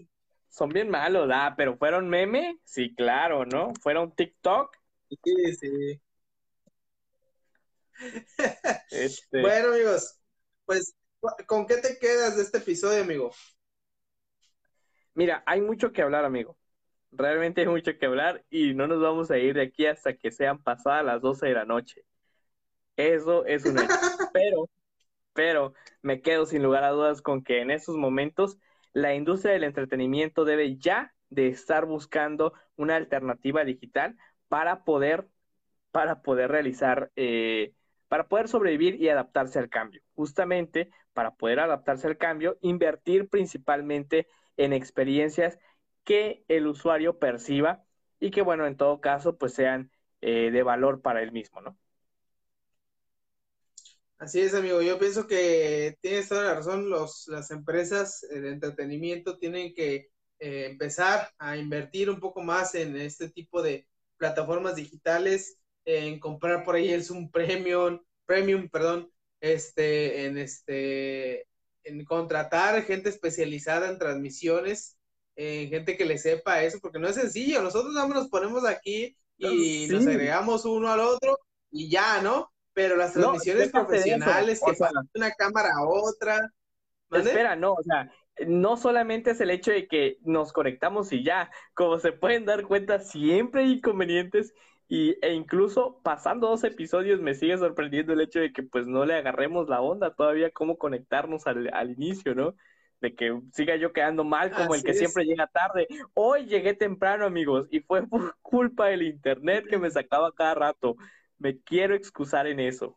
son bien malos, ah, pero fueron meme, sí, claro, ¿no? Fueron TikTok. Sí, sí. Este... Bueno, amigos, pues, ¿con qué te quedas de este episodio, amigo? Mira, hay mucho que hablar, amigo. Realmente hay mucho que hablar y no nos vamos a ir de aquí hasta que sean pasadas las 12 de la noche. Eso es un hecho. Pero pero me quedo sin lugar a dudas con que en estos momentos la industria del entretenimiento debe ya de estar buscando una alternativa digital para poder, para poder realizar, eh, para poder sobrevivir y adaptarse al cambio. Justamente para poder adaptarse al cambio, invertir principalmente en experiencias que el usuario perciba y que, bueno, en todo caso, pues sean eh, de valor para él mismo, ¿no? Así es, amigo. Yo pienso que tienes toda la razón. Los, las empresas de entretenimiento tienen que eh, empezar a invertir un poco más en este tipo de plataformas digitales, en comprar por ahí el Zoom Premium, Premium, perdón, este, en este, en contratar gente especializada en transmisiones, gente que le sepa eso, porque no es sencillo. Nosotros nos ponemos aquí y nos agregamos uno al otro y ya, ¿no? Pero las transmisiones profesionales que pasan de una cámara a otra. Espera, no, o sea, no solamente es el hecho de que nos conectamos y ya, como se pueden dar cuenta, siempre hay inconvenientes y, e incluso pasando dos episodios me sigue sorprendiendo el hecho de que pues no le agarremos la onda todavía cómo conectarnos al, al inicio, ¿no? De que siga yo quedando mal como el que siempre llega tarde. Hoy llegué temprano, amigos, y fue por culpa del internet que me sacaba cada rato. Me quiero excusar en eso.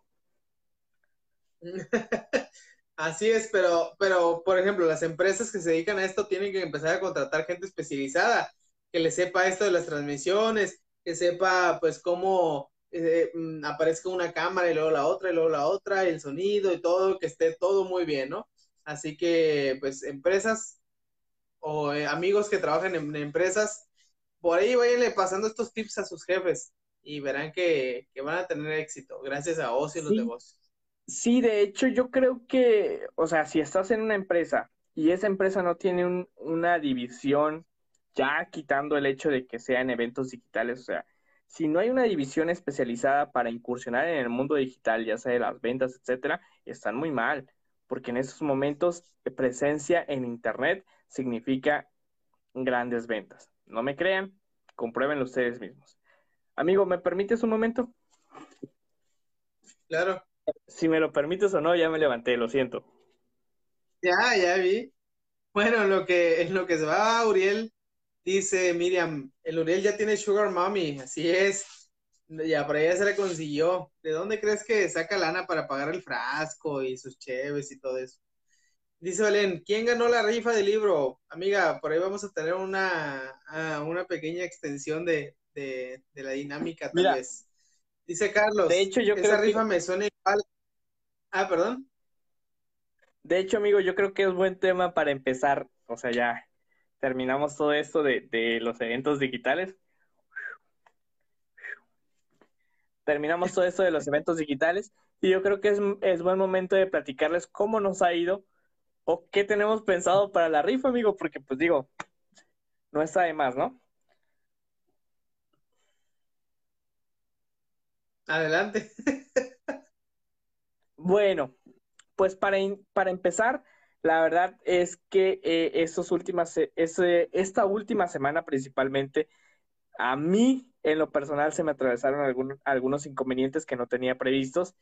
Así es, pero, pero, por ejemplo, las empresas que se dedican a esto tienen que empezar a contratar gente especializada, que le sepa esto de las transmisiones, que sepa, pues, cómo eh, mm, aparezca una cámara y luego la otra y luego la otra, el sonido y todo, que esté todo muy bien, ¿no? Así que, pues, empresas o eh, amigos que trabajan en, empresas, por ahí vayanle pasando estos tips a sus jefes y verán que, van a tener éxito gracias a Ocio y los negocios. Sí, de hecho yo creo que, o sea, si estás en una empresa y esa empresa no tiene una división, ya quitando el hecho de que sean eventos digitales, o sea, si no hay una división especializada para incursionar en el mundo digital, ya sea de las ventas, etcétera, están muy mal, porque en esos momentos presencia en internet significa grandes ventas. No me crean, compruébenlo ustedes mismos. Amigo, ¿me permites un momento? Claro. Si me lo permites o no, ya me levanté, lo siento. Ya, ya vi. Bueno, lo que, en lo que se va Uriel, dice Miriam, el Uriel ya tiene Sugar Mommy, así es. Ya por ahí se le consiguió. ¿De dónde crees que saca lana para pagar el frasco y sus cheves y todo eso? Dice Belén, ¿quién ganó la rifa del libro? Amiga, por ahí vamos a tener una, ah, una pequeña extensión de, la dinámica, tal vez. Dice Carlos, de hecho, yo esa rifa me suena igual. Ah, perdón. De hecho, amigo, yo creo que es buen tema para empezar. O sea, ya terminamos todo esto de, los eventos digitales. Terminamos todo esto de los eventos digitales y yo creo que es, es buen momento de platicarles cómo nos ha ido o qué tenemos pensado para la rifa, amigo, porque pues digo, no está de más, ¿no? Adelante. bueno, pues para, para empezar, la verdad es que eh, últimas, esta última semana principalmente, a mí en lo personal se me atravesaron algunos inconvenientes que no tenía previstos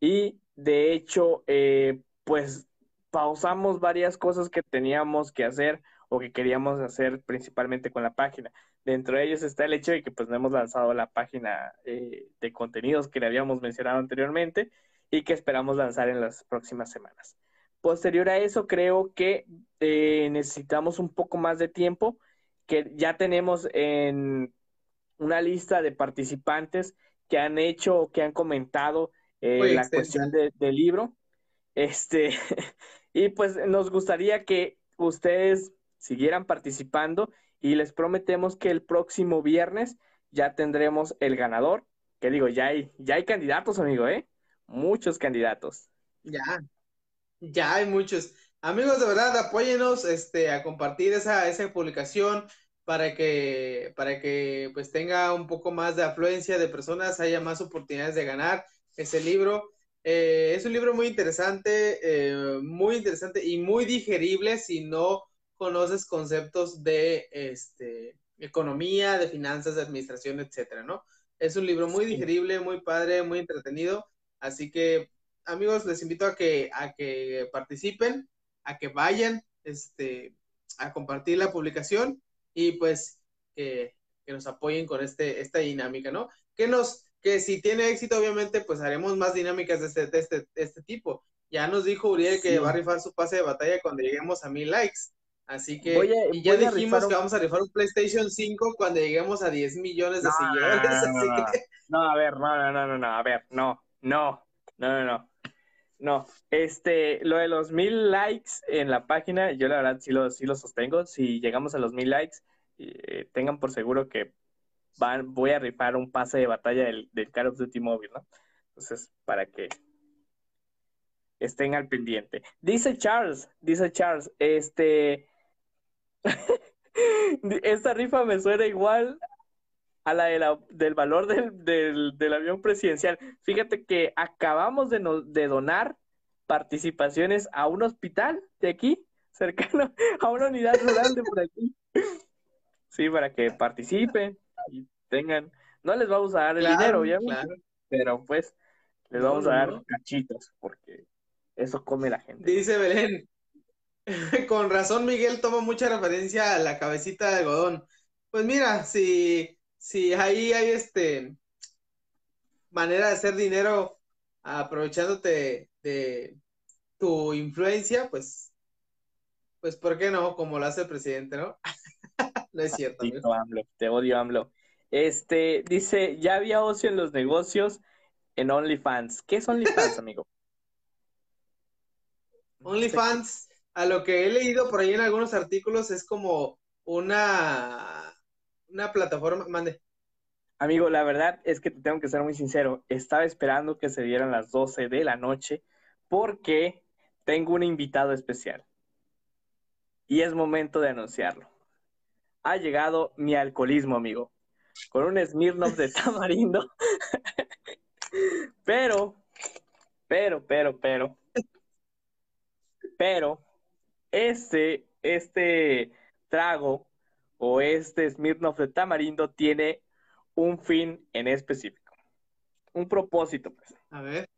y de hecho, eh, pues pausamos varias cosas que teníamos que hacer o que queríamos hacer principalmente con la página. Dentro de ellos está el hecho de que pues no hemos lanzado la página eh, de contenidos que le habíamos mencionado anteriormente y que esperamos lanzar en las próximas semanas. Posterior a eso, creo que eh, necesitamos un poco más de tiempo, que ya tenemos en una lista de participantes que han hecho o que han comentado eh, la cuestión del libro. Este, y pues nos gustaría que ustedes siguieran participando y les prometemos que el próximo viernes ya tendremos el ganador. Que digo, ya hay, ya hay candidatos, amigo, ¿eh? Muchos candidatos. Ya, ya hay muchos. Amigos, de verdad, apóyenos este, a compartir esa, esa publicación para que, para que pues tenga un poco más de afluencia de personas, haya más oportunidades de ganar ese libro. Eh, es un libro muy interesante, eh, muy interesante y muy digerible si no conoces conceptos de este, economía, de finanzas, de administración, etcétera, ¿no? Es un libro muy digerible, muy padre, muy entretenido. Así que, amigos, les invito a que, a que participen, a que vayan este, a compartir la publicación y pues que nos apoyen con este, esta dinámica, ¿no? Que nos, que si tiene éxito, obviamente, pues haremos más dinámicas de este, de este, este tipo. Ya nos dijo Uriel que va a rifar su pase de batalla cuando lleguemos a mil likes. Así que y ya dijimos que vamos a rifar un PlayStation 5 cuando lleguemos a 10 millones de seguidores. No, a ver, no, no, no, no, a ver, no, no, no, no, no. No, este, lo de los mil likes en la página, yo la verdad sí lo, sí lo sostengo. Si llegamos a los mil likes, eh, tengan por seguro que van, voy a rifar un pase de batalla del, del Call of Duty móvil, ¿no? Entonces, para que estén al pendiente. Dice Charles, dice Charles, este, esta rifa me suena igual a la, de del valor del, del, del, avión presidencial. Fíjate que acabamos de, no, de donar participaciones a un hospital de aquí, cercano a una unidad rural de por aquí. Sí, para que participen y tengan, no les vamos a dar el dinero, ya, claro. pero pues les vamos no, a dar no. cachitos, porque eso come la gente. Dice Belén, con razón Miguel toma mucha referencia a la cabecita de algodón. Pues mira, si, si ahí hay este manera de hacer dinero aprovechándote de tu influencia, pues, pues, ¿por qué no? Como lo hace el presidente, ¿no? no es cierto. Te AMLO, te odio, AMLO. Este, dice, ya había ocio en los negocios en OnlyFans. ¿Qué es OnlyFans, amigo? OnlyFans, a lo que he leído por ahí en algunos artículos, es como una, una plataforma, mande. Amigo, la verdad es que te tengo que ser muy sincero. Estaba esperando que se dieran las 12 de la noche porque tengo un invitado especial. Y es momento de anunciarlo. Ha llegado mi alcoholismo, amigo. Con un Smirnoff de tamarindo. pero, pero, pero, pero, pero, este, este trago o este Smirnoff de tamarindo tiene un fin en específico. Un propósito, pues. A ver.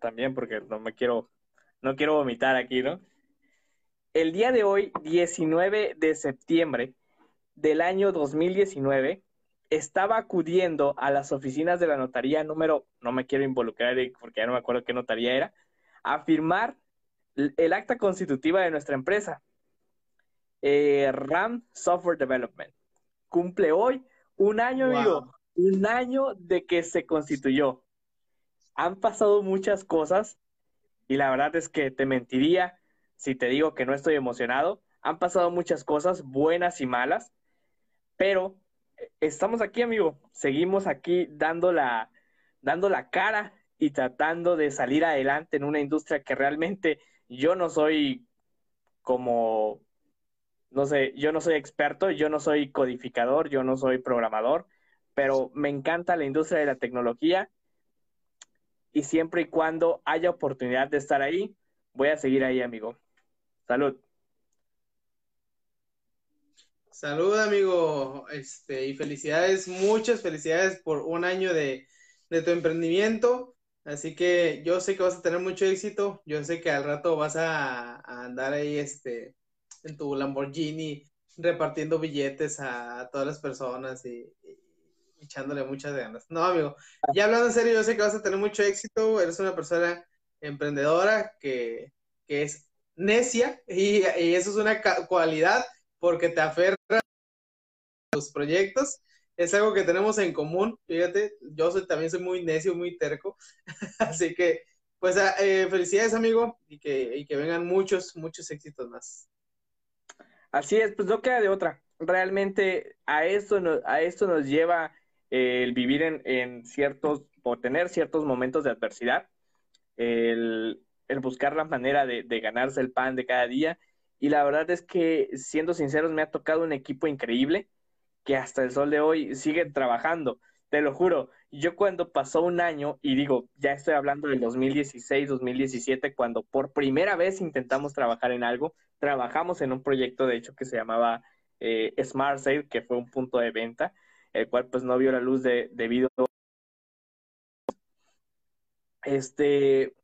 También porque no me quiero, no quiero vomitar aquí, ¿no? El día de hoy, 19 de septiembre del año 2019, estaba acudiendo a las oficinas de la notaría número, no me quiero involucrar porque ya no me acuerdo qué notaría era, a firmar el acta constitutiva de nuestra empresa, eh, RAM Software Development. Cumple hoy un año, wow. amigo, un año de que se constituyó. Han pasado muchas cosas y la verdad es que te mentiría si te digo que no estoy emocionado. Han pasado muchas cosas, buenas y malas, pero estamos aquí, amigo. Seguimos aquí dando la, dando la cara y tratando de salir adelante en una industria que realmente yo no soy como, no sé, yo no soy experto, yo no soy codificador, yo no soy programador, pero me encanta la industria de la tecnología y siempre y cuando haya oportunidad de estar ahí, voy a seguir ahí, amigo. Salud. Salud, amigo. Este, y felicidades, muchas felicidades por un año de, de, tu emprendimiento. Así que yo sé que vas a tener mucho éxito. Yo sé que al rato vas a, andar ahí este, en tu Lamborghini repartiendo billetes a, todas las personas y, y, echándole muchas ganas. No, amigo. Ya hablando en serio, yo sé que vas a tener mucho éxito. Eres una persona emprendedora que, que es necia y, y eso es una cualidad porque te aferra a tus proyectos. Es algo que tenemos en común. Fíjate, yo soy, también soy muy necio, muy terco. Así que, pues, eh, felicidades, amigo, y que, y que vengan muchos, muchos éxitos más. Así es, pues no queda de otra. Realmente a esto nos, a esto nos lleva eh, el vivir en, en, ciertos, o tener ciertos momentos de adversidad, el, el buscar la manera de ganarse el pan de cada día y la verdad es que, siendo sinceros, me ha tocado un equipo increíble que hasta el sol de hoy sigue trabajando. Te lo juro, yo cuando pasó un año, y digo, ya estoy hablando del 2016, 2017, cuando por primera vez intentamos trabajar en algo, trabajamos en un proyecto, de hecho, que se llamaba eh, Smart Sale, que fue un punto de venta, el cual pues no vio la luz de, debido este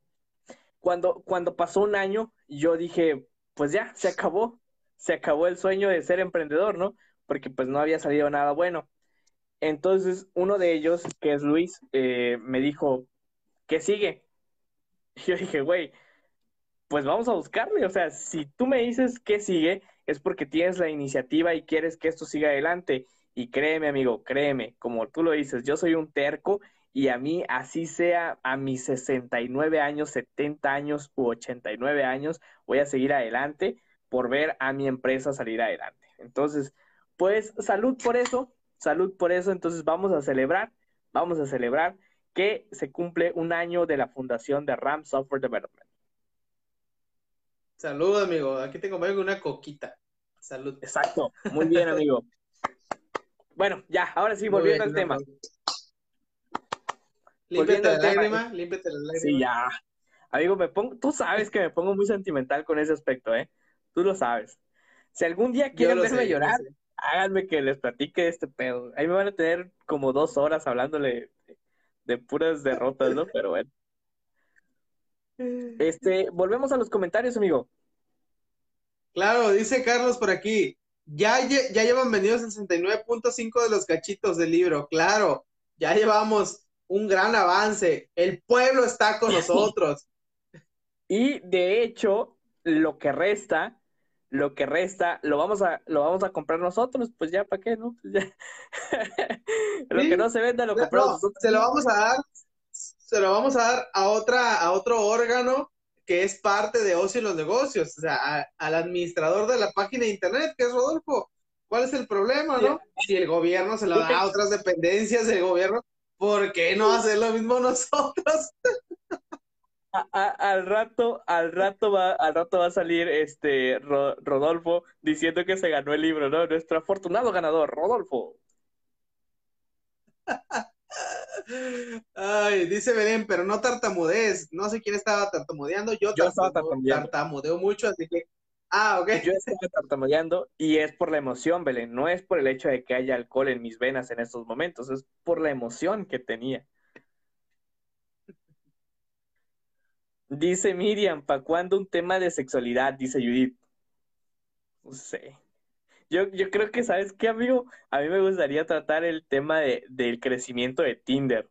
cuando cuando pasó un año yo dije pues ya, se acabó, se acabó el sueño de ser emprendedor, ¿no? Porque pues no había salido nada bueno. Entonces, uno de ellos, que es Luis, eh, me dijo, ¿qué sigue? Yo dije, güey, pues vamos a buscarle. O sea, si tú me dices qué sigue, es porque tienes la iniciativa y quieres que esto siga adelante. Y créeme, amigo, créeme, como tú lo dices, yo soy un terco y a mí, así sea a mis 69 años, 70 años u 89 años, voy a seguir adelante por ver a mi empresa salir adelante. Entonces, pues salud por eso, salud por eso. Entonces vamos a celebrar, vamos a celebrar que se cumple un año de la fundación de RAM Software Development. Salud, amigo. Aquí tengo una coquita. Salud. Exacto. Muy bien, amigo. bueno, ya, ahora sí, volviendo al tema. Límpiate la lágrima, límpiate la lágrima. Sí, ya. Amigo, me pongo, tú sabes que me pongo muy sentimental con ese aspecto, ¿eh? Tú lo sabes. Si algún día quieren verme llorar, háganme que les platique este pedo. Ahí me van a tener como dos horas hablándole de, puras derrotas, ¿no? Pero bueno. Este, volvemos a los comentarios, amigo. Claro, dice Carlos por aquí. Ya, ya llevan vendidos 69.5 de los cachitos del libro. Claro, ya llevamos un gran avance. El pueblo está con nosotros. y de hecho, lo que resta, lo que resta, lo vamos a, lo vamos a comprar nosotros, pues ya, ¿para qué, no? Pues lo que no se venda, lo compramos Se lo vamos a dar, se lo vamos a dar a otra, a otro órgano que es parte de Ocio y los negocios, o sea, al administrador de la página de internet, que es Rodolfo. ¿Cuál es el problema, no? Si el gobierno se lo da a otras dependencias del gobierno, ¿por qué no hacer lo mismo nosotros? al rato, al rato va, al rato va a salir este Rodolfo diciendo que se ganó el libro, ¿no? Nuestro afortunado ganador, Rodolfo. Ay, dice Belén, pero no tartamudez. No sé quién estaba tartamudeando. Yo, Yo estaba tartamudeando. tartamudeo mucho, así que. Ah, ok. Yo estaba tartamudeando y es por la emoción, Belén. No es por el hecho de que haya alcohol en mis venas en estos momentos, es por la emoción que tenía. Dice Miriam, ¿para cuándo un tema de sexualidad? Dice Judith. No sé. Yo, yo creo que, ¿sabes qué, amigo? A mí me gustaría tratar el tema de, del crecimiento de Tinder.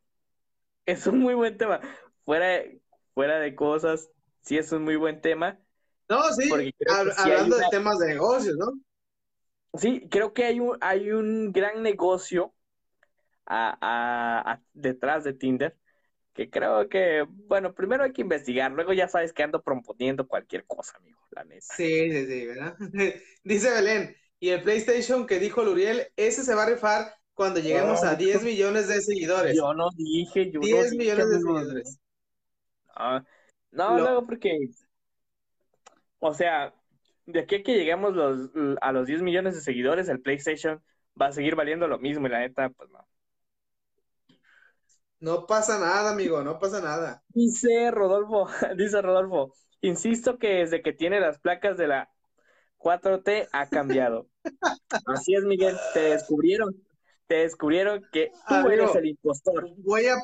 Es un muy buen tema. Fuera, fuera de cosas, sí es un muy buen tema. No, sí, hablando de temas de negocios, ¿no? Sí, creo que hay un, hay un gran negocio detrás de Tinder que creo que, bueno, primero hay que investigar, luego ya sabes que ando proponiendo cualquier cosa, amigo, la neta. Sí, sí, sí, ¿verdad? Dice Belén, y el PlayStation que dijo Luriel, ese se va a rifar cuando lleguemos a 10 millones de seguidores. Yo no dije, yo 10 millones de seguidores. No, luego porque, o sea, de aquí a que lleguemos los, a los 10 millones de seguidores, el PlayStation va a seguir valiendo lo mismo y la neta, pues no. No pasa nada, amigo, no pasa nada. Dice Rodolfo, dice Rodolfo, insisto que desde que tiene las placas de la 4T ha cambiado. Así es, Miguel, te descubrieron, te descubrieron que tú eres el impostor. Voy a,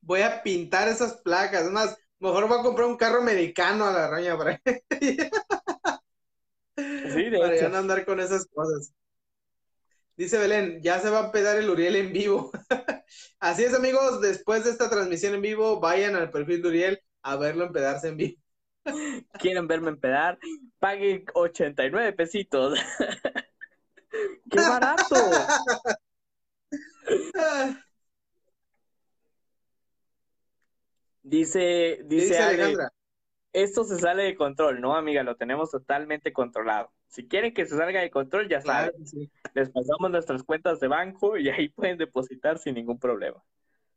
voy a pintar esas placas, es más, mejor voy a comprar un carro americano a la raña para, sí, de para ya no andar con esas cosas. Dice Belén, ya se va a pedar el Uriel en vivo. Así es, amigos, después de esta transmisión en vivo, vayan al perfil de Uriel a verlo empedarse en vivo. ¿Quieren verme empedar? Paguen 89 pesitos. ¡Qué barato! dice, dice. Esto se sale de control, ¿no, amiga? Lo tenemos totalmente controlado. Si quieren que se salga de control, ya saben. Les pasamos nuestras cuentas de banco y ahí pueden depositar sin ningún problema.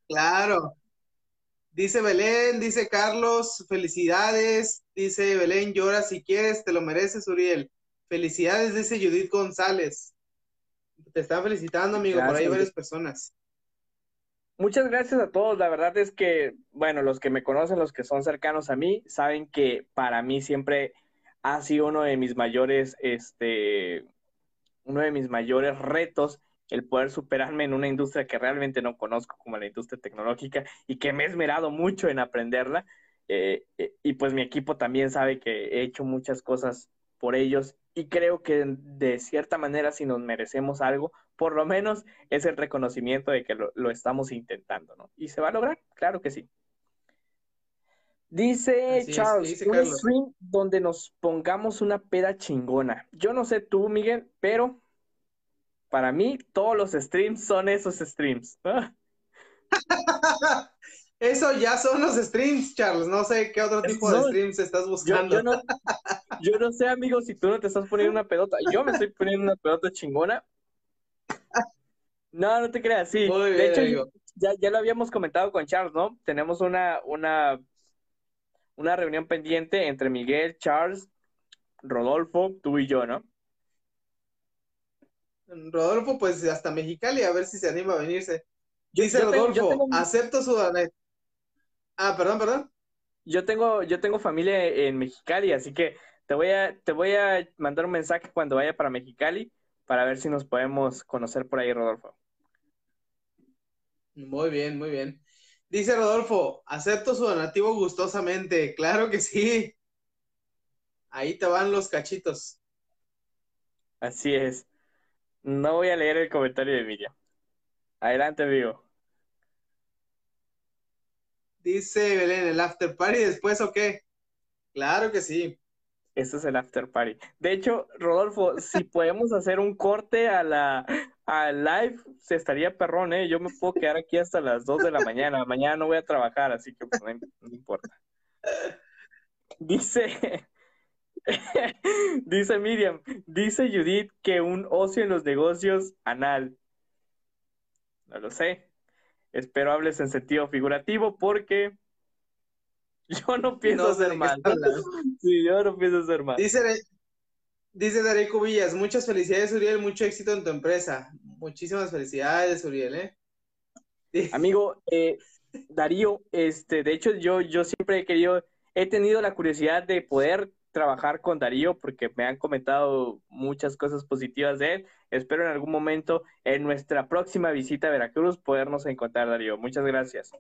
Claro. Dice Belén, dice Carlos, felicidades. Dice Belén, llora si quieres, te lo mereces, Uriel. Felicidades, dice Judith González. Te están felicitando, amigo, por ahí varias personas. Muchas gracias a todos. La verdad es que, bueno, los que me conocen, los que son cercanos a mí, saben que para mí siempre ha sido uno de mis mayores, este, uno de mis mayores retos el poder superarme en una industria que realmente no conozco como la industria tecnológica y que me he esmerado mucho en aprenderla. Eh, eh, y pues mi equipo también sabe que he hecho muchas cosas por ellos y creo que de cierta manera si nos merecemos algo, por lo menos es el reconocimiento de que lo, lo estamos intentando, ¿no? Y se va a lograr, claro que sí. Dice Charles, un stream donde nos pongamos una peda chingona. Yo no sé tú, Miguel, pero para mí todos los streams son esos streams. Eso ya son los streams, Charles. No sé qué otro tipo de streams estás buscando. Yo, no, yo no sé, amigo, si tú no te estás poniendo una pelota. Yo me estoy poniendo una pelota chingona. No, no te creas, sí. de hecho, ya, ya lo habíamos comentado con Charles, ¿no? Tenemos una, una, una reunión pendiente entre Miguel, Charles, Rodolfo, tú y yo, ¿no? Rodolfo, pues hasta Mexicali, a ver si se anima a venirse. Dice Rodolfo, acepto su... Ah, perdón, perdón. Yo tengo, yo tengo familia en Mexicali, así que te voy a, te voy a mandar un mensaje cuando vaya para Mexicali para ver si nos podemos conocer por ahí, Rodolfo. Muy bien, muy bien. Dice Rodolfo, acepto su donativo gustosamente. Claro que sí. Ahí te van los cachitos. Así es. No voy a leer el comentario de Miriam. Adelante, amigo. Dice Belén, ¿el after party después o qué? Claro que sí. Este es el after party. De hecho, Rodolfo, si podemos hacer un corte a la live, se estaría perrón, ¿eh? Yo me puedo quedar aquí hasta las 2 de la mañana. Mañana no voy a trabajar, así que pues, no, importa. Dice, dice Miriam, dice Judith que un ocio en los negocios anal. No lo sé. Espero hables en sentido figurativo porque yo no pienso hacer mal. Sí, yo no pienso hacer mal. Dice, dice Darío Cubillas, muchas felicidades, Uriel, mucho éxito en tu empresa. Muchísimas felicidades, Uriel, ¿eh? Amigo, eh, Darío, este, de hecho, yo, yo siempre he querido, he tenido la curiosidad de poder trabajar con Darío porque me han comentado muchas cosas positivas de él. Espero en algún momento en nuestra próxima visita a Veracruz podernos encontrar, Darío. Muchas gracias.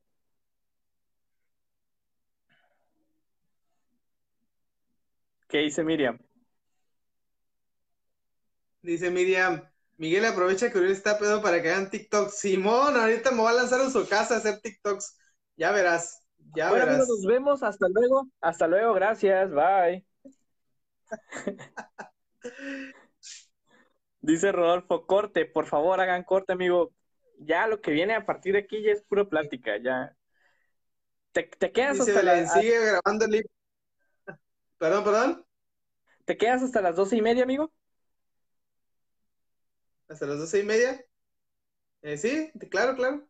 ¿Qué dice Miriam? Dice Miriam, Miguel aprovecha que Uriel está pedo para que hagan TikToks. Simón, ahorita me voy a lanzar en su casa a hacer TikToks. Ya verás, ya verás. nos vemos, hasta luego, hasta luego, gracias, bye. Dice Rodolfo, corte, por favor, hagan corte, amigo. Ya lo que viene a partir de aquí ya es pura plática, ya. Te, quedas hasta la... sigue grabando el Perdón, perdón. ¿Te quedas hasta las doce y media, amigo? ¿Hasta las doce y media? Eh, sí, claro, claro.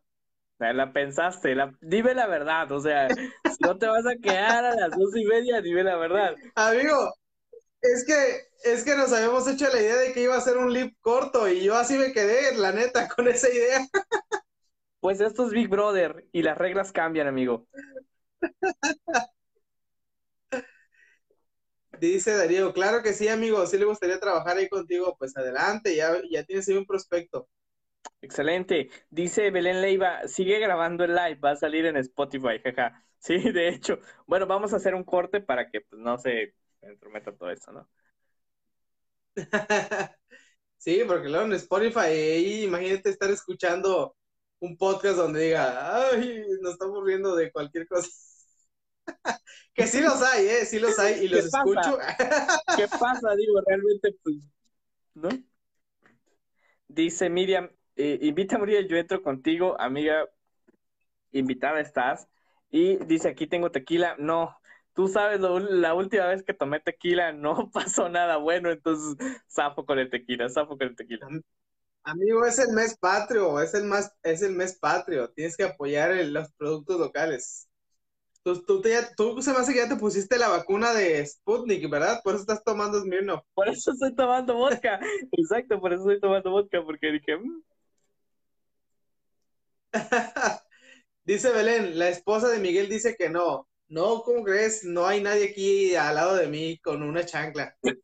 La pensaste, la... dime la verdad, o sea, si no te vas a quedar a las doce y media, dime la verdad. Amigo, es que, es que nos habíamos hecho la idea de que iba a ser un lip corto y yo así me quedé, la neta, con esa idea. Pues esto es Big Brother y las reglas cambian, amigo. Dice Darío, claro que sí, amigo, si le gustaría trabajar ahí contigo, pues adelante, ya, ya tienes ahí un prospecto. Excelente. Dice Belén Leiva, sigue grabando el live, va a salir en Spotify, jaja. Sí, de hecho. Bueno, vamos a hacer un corte para que pues, no se entrometa todo eso, ¿no? sí, porque luego en Spotify, ahí imagínate estar escuchando un podcast donde diga, ay, nos estamos riendo de cualquier cosa. que sí los hay, ¿eh? Sí los hay y los escucho. ¿Qué pasa? Digo, realmente, pues, ¿no? Dice Miriam, eh, invita a Muriel, yo entro contigo, amiga, invitada estás. Y dice, aquí tengo tequila. No, tú sabes, la última vez que tomé tequila no pasó nada bueno, entonces zafo con el tequila, zafo con el tequila. Amigo, es el mes patrio, es el, más, es el mes patrio, tienes que apoyar los productos locales. Tú, tú, tú, se me hace que ya te pusiste la vacuna de Sputnik, ¿verdad? Por eso estás tomando Smirnoff. Por eso estoy tomando vodka. Exacto, por eso estoy tomando vodka, porque dije... Mm". dice Belén, la esposa de Miguel dice que no. No, ¿cómo crees? No hay nadie aquí al lado de mí con una chancla.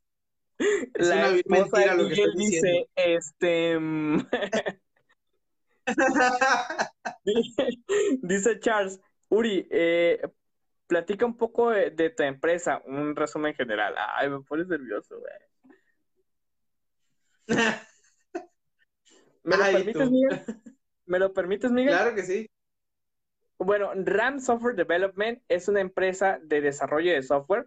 Es la una mentira lo que estoy dice, este... Mm". dice Charles, Uri, eh, platica un poco de, tu empresa, un resumen general. Ay, me pones nervioso, güey. ¿Me lo permites, Miguel? ¿Me lo permites, Miguel? Claro que sí. Bueno, RAM Software Development es una empresa de desarrollo de software.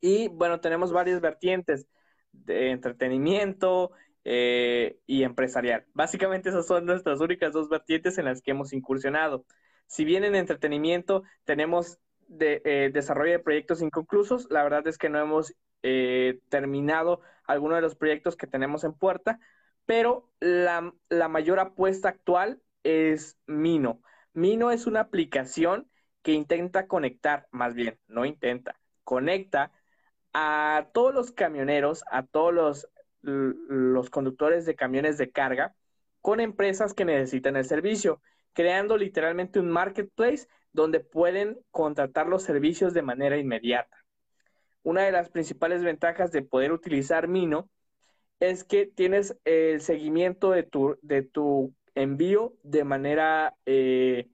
Y bueno, tenemos varias vertientes de entretenimiento, eh, y empresarial. Básicamente esas son nuestras únicas dos vertientes en las que hemos incursionado. Si bien en entretenimiento tenemos eh, desarrollo de proyectos inconclusos, la verdad es que no hemos eh, terminado alguno de los proyectos que tenemos en puerta, pero la, la mayor apuesta actual es Mino. Mino es una aplicación que intenta conectar, más bien, no intenta, conecta a todos los camioneros, a todos los, los conductores de camiones de carga con empresas que necesitan el servicio, creando literalmente un marketplace donde pueden contratar los servicios de manera inmediata. Una de las principales ventajas de poder utilizar Mino es que tienes el seguimiento de tu, de tu envío de manera eh,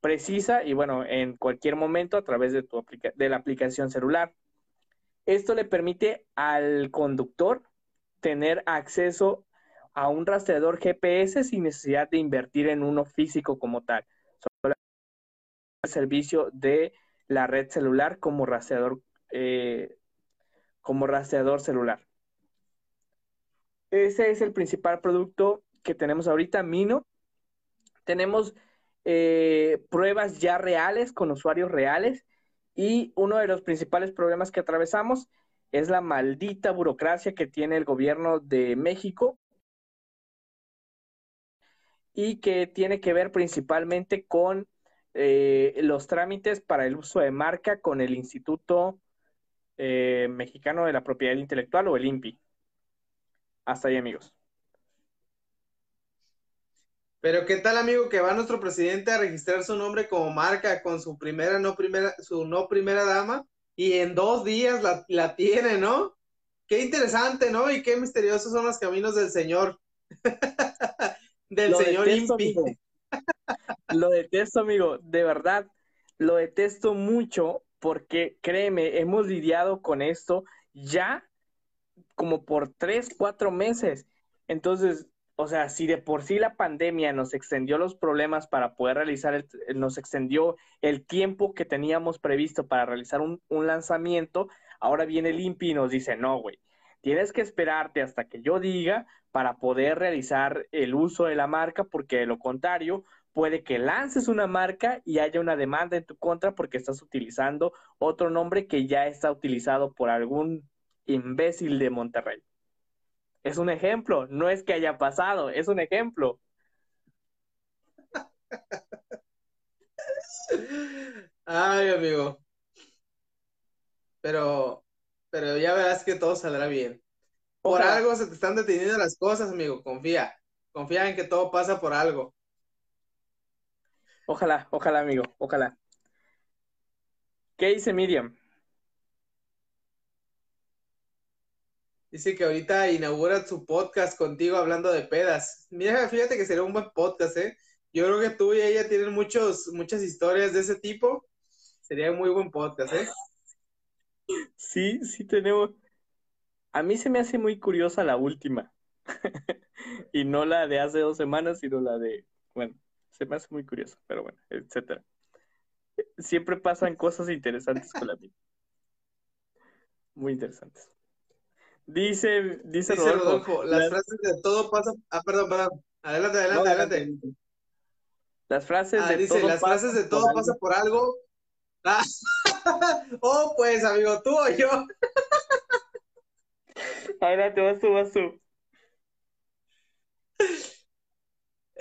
precisa y bueno, en cualquier momento a través de, tu de la aplicación celular. Esto le permite al conductor tener acceso a un rastreador GPS sin necesidad de invertir en uno físico como tal. Solo el servicio de la red celular como rastreador, eh, como rastreador celular. Ese es el principal producto que tenemos ahorita, Mino. Tenemos eh, pruebas ya reales con usuarios reales y uno de los principales problemas que atravesamos es la maldita burocracia que tiene el gobierno de México y que tiene que ver principalmente con eh, los trámites para el uso de marca con el Instituto eh, Mexicano de la Propiedad Intelectual o el INPI. Hasta ahí, amigos. Pero qué tal, amigo, que va nuestro presidente a registrar su nombre como marca con su primera, no primera, su no primera dama, y en dos días la, tiene, ¿no? Qué interesante, ¿no? Y qué misteriosos son los caminos del Señor. del Señor Impi. Lo detesto, amigo, de verdad. Lo detesto mucho porque, créeme, hemos lidiado con esto ya como por tres, cuatro meses. Entonces, o sea, si de por sí la pandemia nos extendió los problemas para poder realizar, el, nos extendió el tiempo que teníamos previsto para realizar un, lanzamiento, ahora viene el INPI y nos dice, no, güey, tienes que esperarte hasta que yo diga para poder realizar el uso de la marca, porque de lo contrario, puede que lances una marca y haya una demanda en tu contra porque estás utilizando otro nombre que ya está utilizado por algún imbécil de Monterrey. Es un ejemplo, no es que haya pasado, es un ejemplo. Ay, amigo. Pero, pero ya verás que todo saldrá bien. Por algo se te están deteniendo las cosas, amigo. Confía. Confía en que todo pasa por algo. Ojalá, ojalá, amigo, ojalá. ¿Qué dice Miriam? Dice que ahorita inaugura su podcast contigo hablando de pedas. Mira, fíjate que sería un buen podcast, ¿eh? Yo creo que tú y ella tienen muchos, muchas historias de ese tipo. Sería un muy buen podcast, ¿eh? Sí, sí tenemos. A mí se me hace muy curiosa la última. y no la de hace dos semanas, sino la de, bueno, se me hace muy curiosa, pero bueno, etcétera. Siempre pasan cosas interesantes con la vida. Muy interesantes. Dice, dice, Rodolfo, las, frases de todo pasa. Ah, perdón, perdón. Adelante, adelante, adelante. Las frases ah, de dice, todo las frases de todo pasa por algo. Ah. oh, pues, amigo, tú o yo. Adelante, vas tú, vas tú.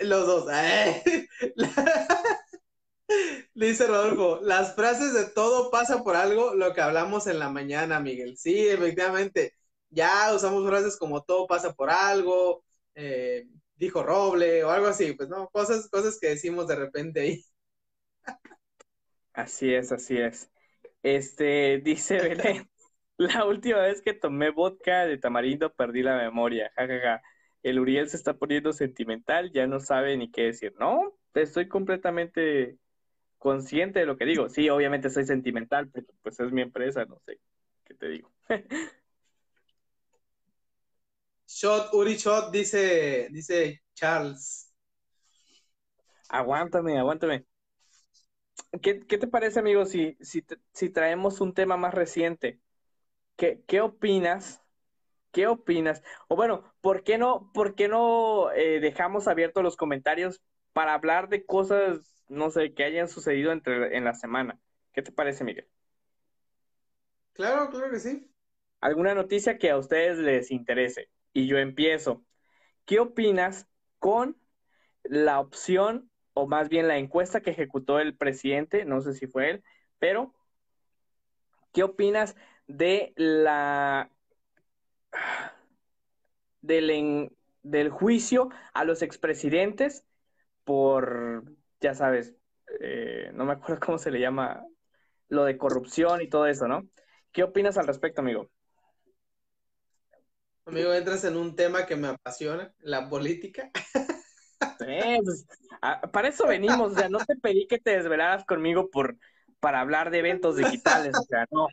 Los dos. Dice Rodolfo, las frases de todo pasa por algo, lo que hablamos en la mañana, Miguel. Sí, efectivamente ya usamos frases como todo pasa por algo, eh, dijo Roble o algo así, pues no, cosas, cosas que decimos de repente ahí. Así es, así es. Este, dice Belén, la última vez que tomé vodka de tamarindo perdí la memoria, jajaja. El Uriel se está poniendo sentimental, ya no sabe ni qué decir. No, estoy completamente consciente de lo que digo. Sí, obviamente soy sentimental, pero pues es mi empresa, no sé qué te digo. Shot, Uri Shot, dice, dice Charles. Aguántame, aguántame. ¿Qué, te parece, amigo, si, si, traemos un tema más reciente? ¿Qué, ¿Qué opinas? ¿Qué opinas? O bueno, ¿por qué no, por qué no eh, dejamos abiertos los comentarios para hablar de cosas, no sé, que hayan sucedido entre, en la semana? ¿Qué te parece, Miguel? Claro, claro que sí. ¿Alguna noticia que a ustedes les interese? Y yo empiezo. ¿Qué opinas con la opción, o más bien la encuesta que ejecutó el presidente? No sé si fue él, pero ¿qué opinas de la del, del juicio a los expresidentes por, ya sabes, eh, no me acuerdo cómo se le llama, lo de corrupción y todo eso, ¿no? ¿Qué opinas al respecto, amigo? Amigo, entras en un tema que me apasiona, la política. Pues, para eso venimos, o sea, no te pedí que te desvelaras conmigo por, para hablar de eventos digitales, o sea, no.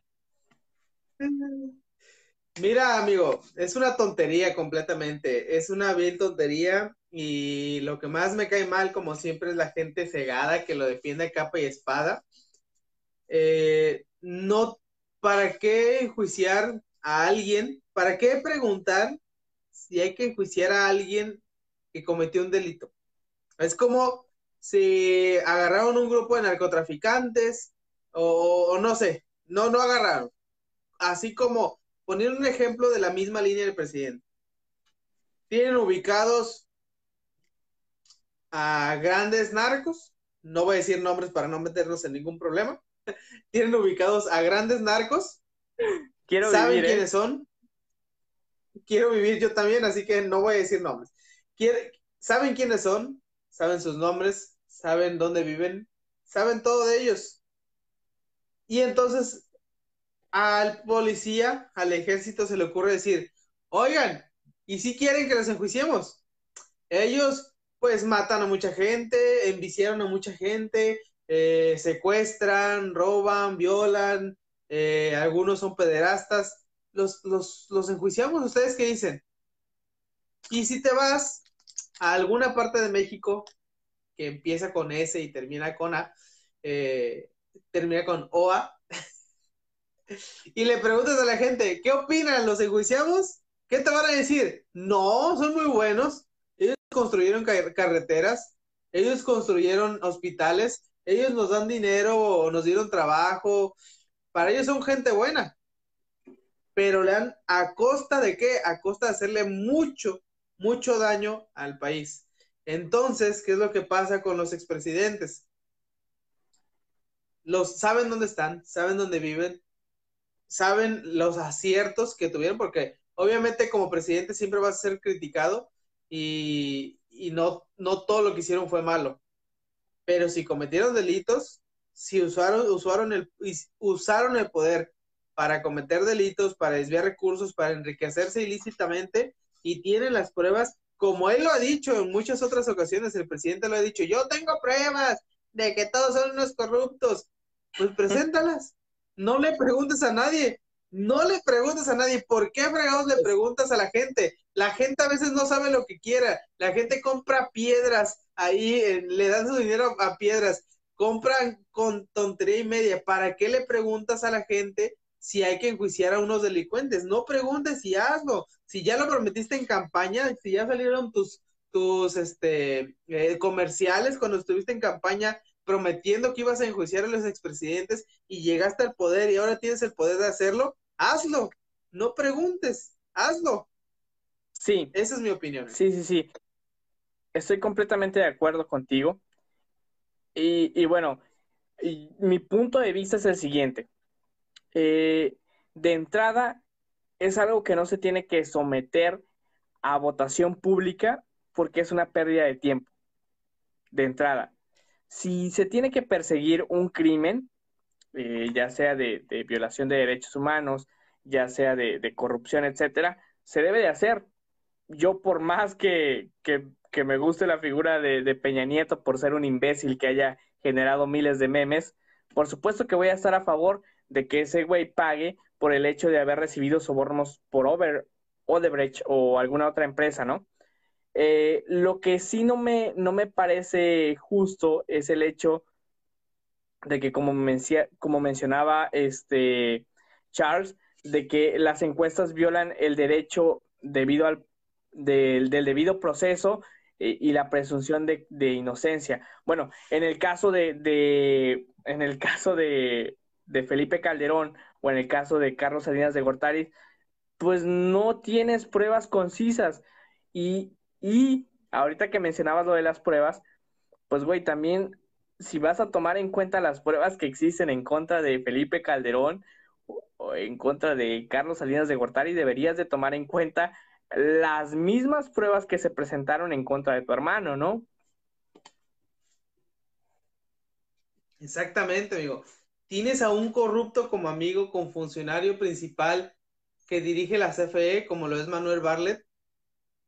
Mira, amigo, es una tontería completamente, es una vil tontería y lo que más me cae mal, como siempre, es la gente cegada que lo defiende capa y espada. Eh, no, ¿para qué enjuiciar a alguien? ¿Para qué preguntar si hay que enjuiciar a alguien que cometió un delito? Es como si agarraron un grupo de narcotraficantes o, o no sé, no, no agarraron. Así como poner un ejemplo de la misma línea del presidente. Tienen ubicados a grandes narcos, no voy a decir nombres para no meternos en ningún problema. Tienen ubicados a grandes narcos. Quiero ¿Saben ¿eh? quiénes son? Quiero vivir yo también, así que no voy a decir nombres. ¿Saben quiénes son? ¿Saben sus nombres? ¿Saben dónde viven? ¿Saben todo de ellos? Y entonces al policía, al ejército se le ocurre decir, oigan, ¿y si quieren que los enjuiciemos? Ellos pues matan a mucha gente, enviciaron a mucha gente, eh, secuestran, roban, violan, eh, algunos son pederastas, los, los, los enjuiciamos, ¿ustedes qué dicen? Y si te vas a alguna parte de México que empieza con S y termina con A, eh, termina con OA, y le preguntas a la gente, ¿qué opinan? ¿Los enjuiciamos? ¿Qué te van a decir? No, son muy buenos. Ellos construyeron carreteras, ellos construyeron hospitales, ellos nos dan dinero, nos dieron trabajo. Para ellos son gente buena. Pero le han, ¿a costa de qué? A costa de hacerle mucho, mucho daño al país. Entonces, ¿qué es lo que pasa con los expresidentes? Los saben dónde están, saben dónde viven, saben los aciertos que tuvieron, porque obviamente como presidente siempre vas a ser criticado y, no, no todo lo que hicieron fue malo. Pero si cometieron delitos, si usaron, usaron, el, usaron el poder para cometer delitos, para desviar recursos, para enriquecerse ilícitamente y tienen las pruebas, como él lo ha dicho en muchas otras ocasiones, el presidente lo ha dicho, yo tengo pruebas de que todos son unos corruptos, pues preséntalas no le preguntes a nadie. No le preguntes a nadie. ¿Por qué fregados le preguntas a la gente? La gente a veces no sabe lo que quiera. La gente compra piedras ahí, eh, le dan su dinero a piedras. Compran con tontería y media. ¿Para qué le preguntas a la gente si hay que enjuiciar a unos delincuentes? No preguntes y hazlo. Si ya lo prometiste en campaña, si ya salieron tus, tus este, eh, comerciales cuando estuviste en campaña, prometiendo que ibas a enjuiciar a los expresidentes y llegaste al poder y ahora tienes el poder de hacerlo, hazlo. No preguntes, hazlo. Sí. Esa es mi opinión. Sí, sí, sí. Estoy completamente de acuerdo contigo. Y, bueno, mi punto de vista es el siguiente. Eh, de entrada, es algo que no se tiene que someter a votación pública porque es una pérdida de tiempo. De entrada si se tiene que perseguir un crimen, eh, ya sea de, violación de derechos humanos, ya sea de, corrupción, etcétera, se debe de hacer. Yo, por más que, me guste la figura de, Peña Nieto por ser un imbécil que haya generado miles de memes, por supuesto que voy a estar a favor de que ese güey pague por el hecho de haber recibido sobornos por Over, Odebrecht o alguna otra empresa, ¿no? Eh, lo que sí no me, no me parece justo es el hecho de que, como, como mencionaba este Charles, de que las encuestas violan el derecho debido al del, debido proceso eh, y la presunción de, inocencia. Bueno, en el caso de, de en el caso de, de, Felipe Calderón o en el caso de Carlos Salinas de Gortari, pues no tienes pruebas concisas. Y, y ahorita que mencionabas lo de las pruebas, pues güey, también si vas a tomar en cuenta las pruebas que existen en contra de Felipe Calderón o en contra de Carlos Salinas de Gortari, deberías de tomar en cuenta las mismas pruebas que se presentaron en contra de tu hermano, ¿no? Exactamente, amigo. Tienes a un corrupto como amigo con funcionario principal que dirige la CFE, como lo es Manuel Barlet,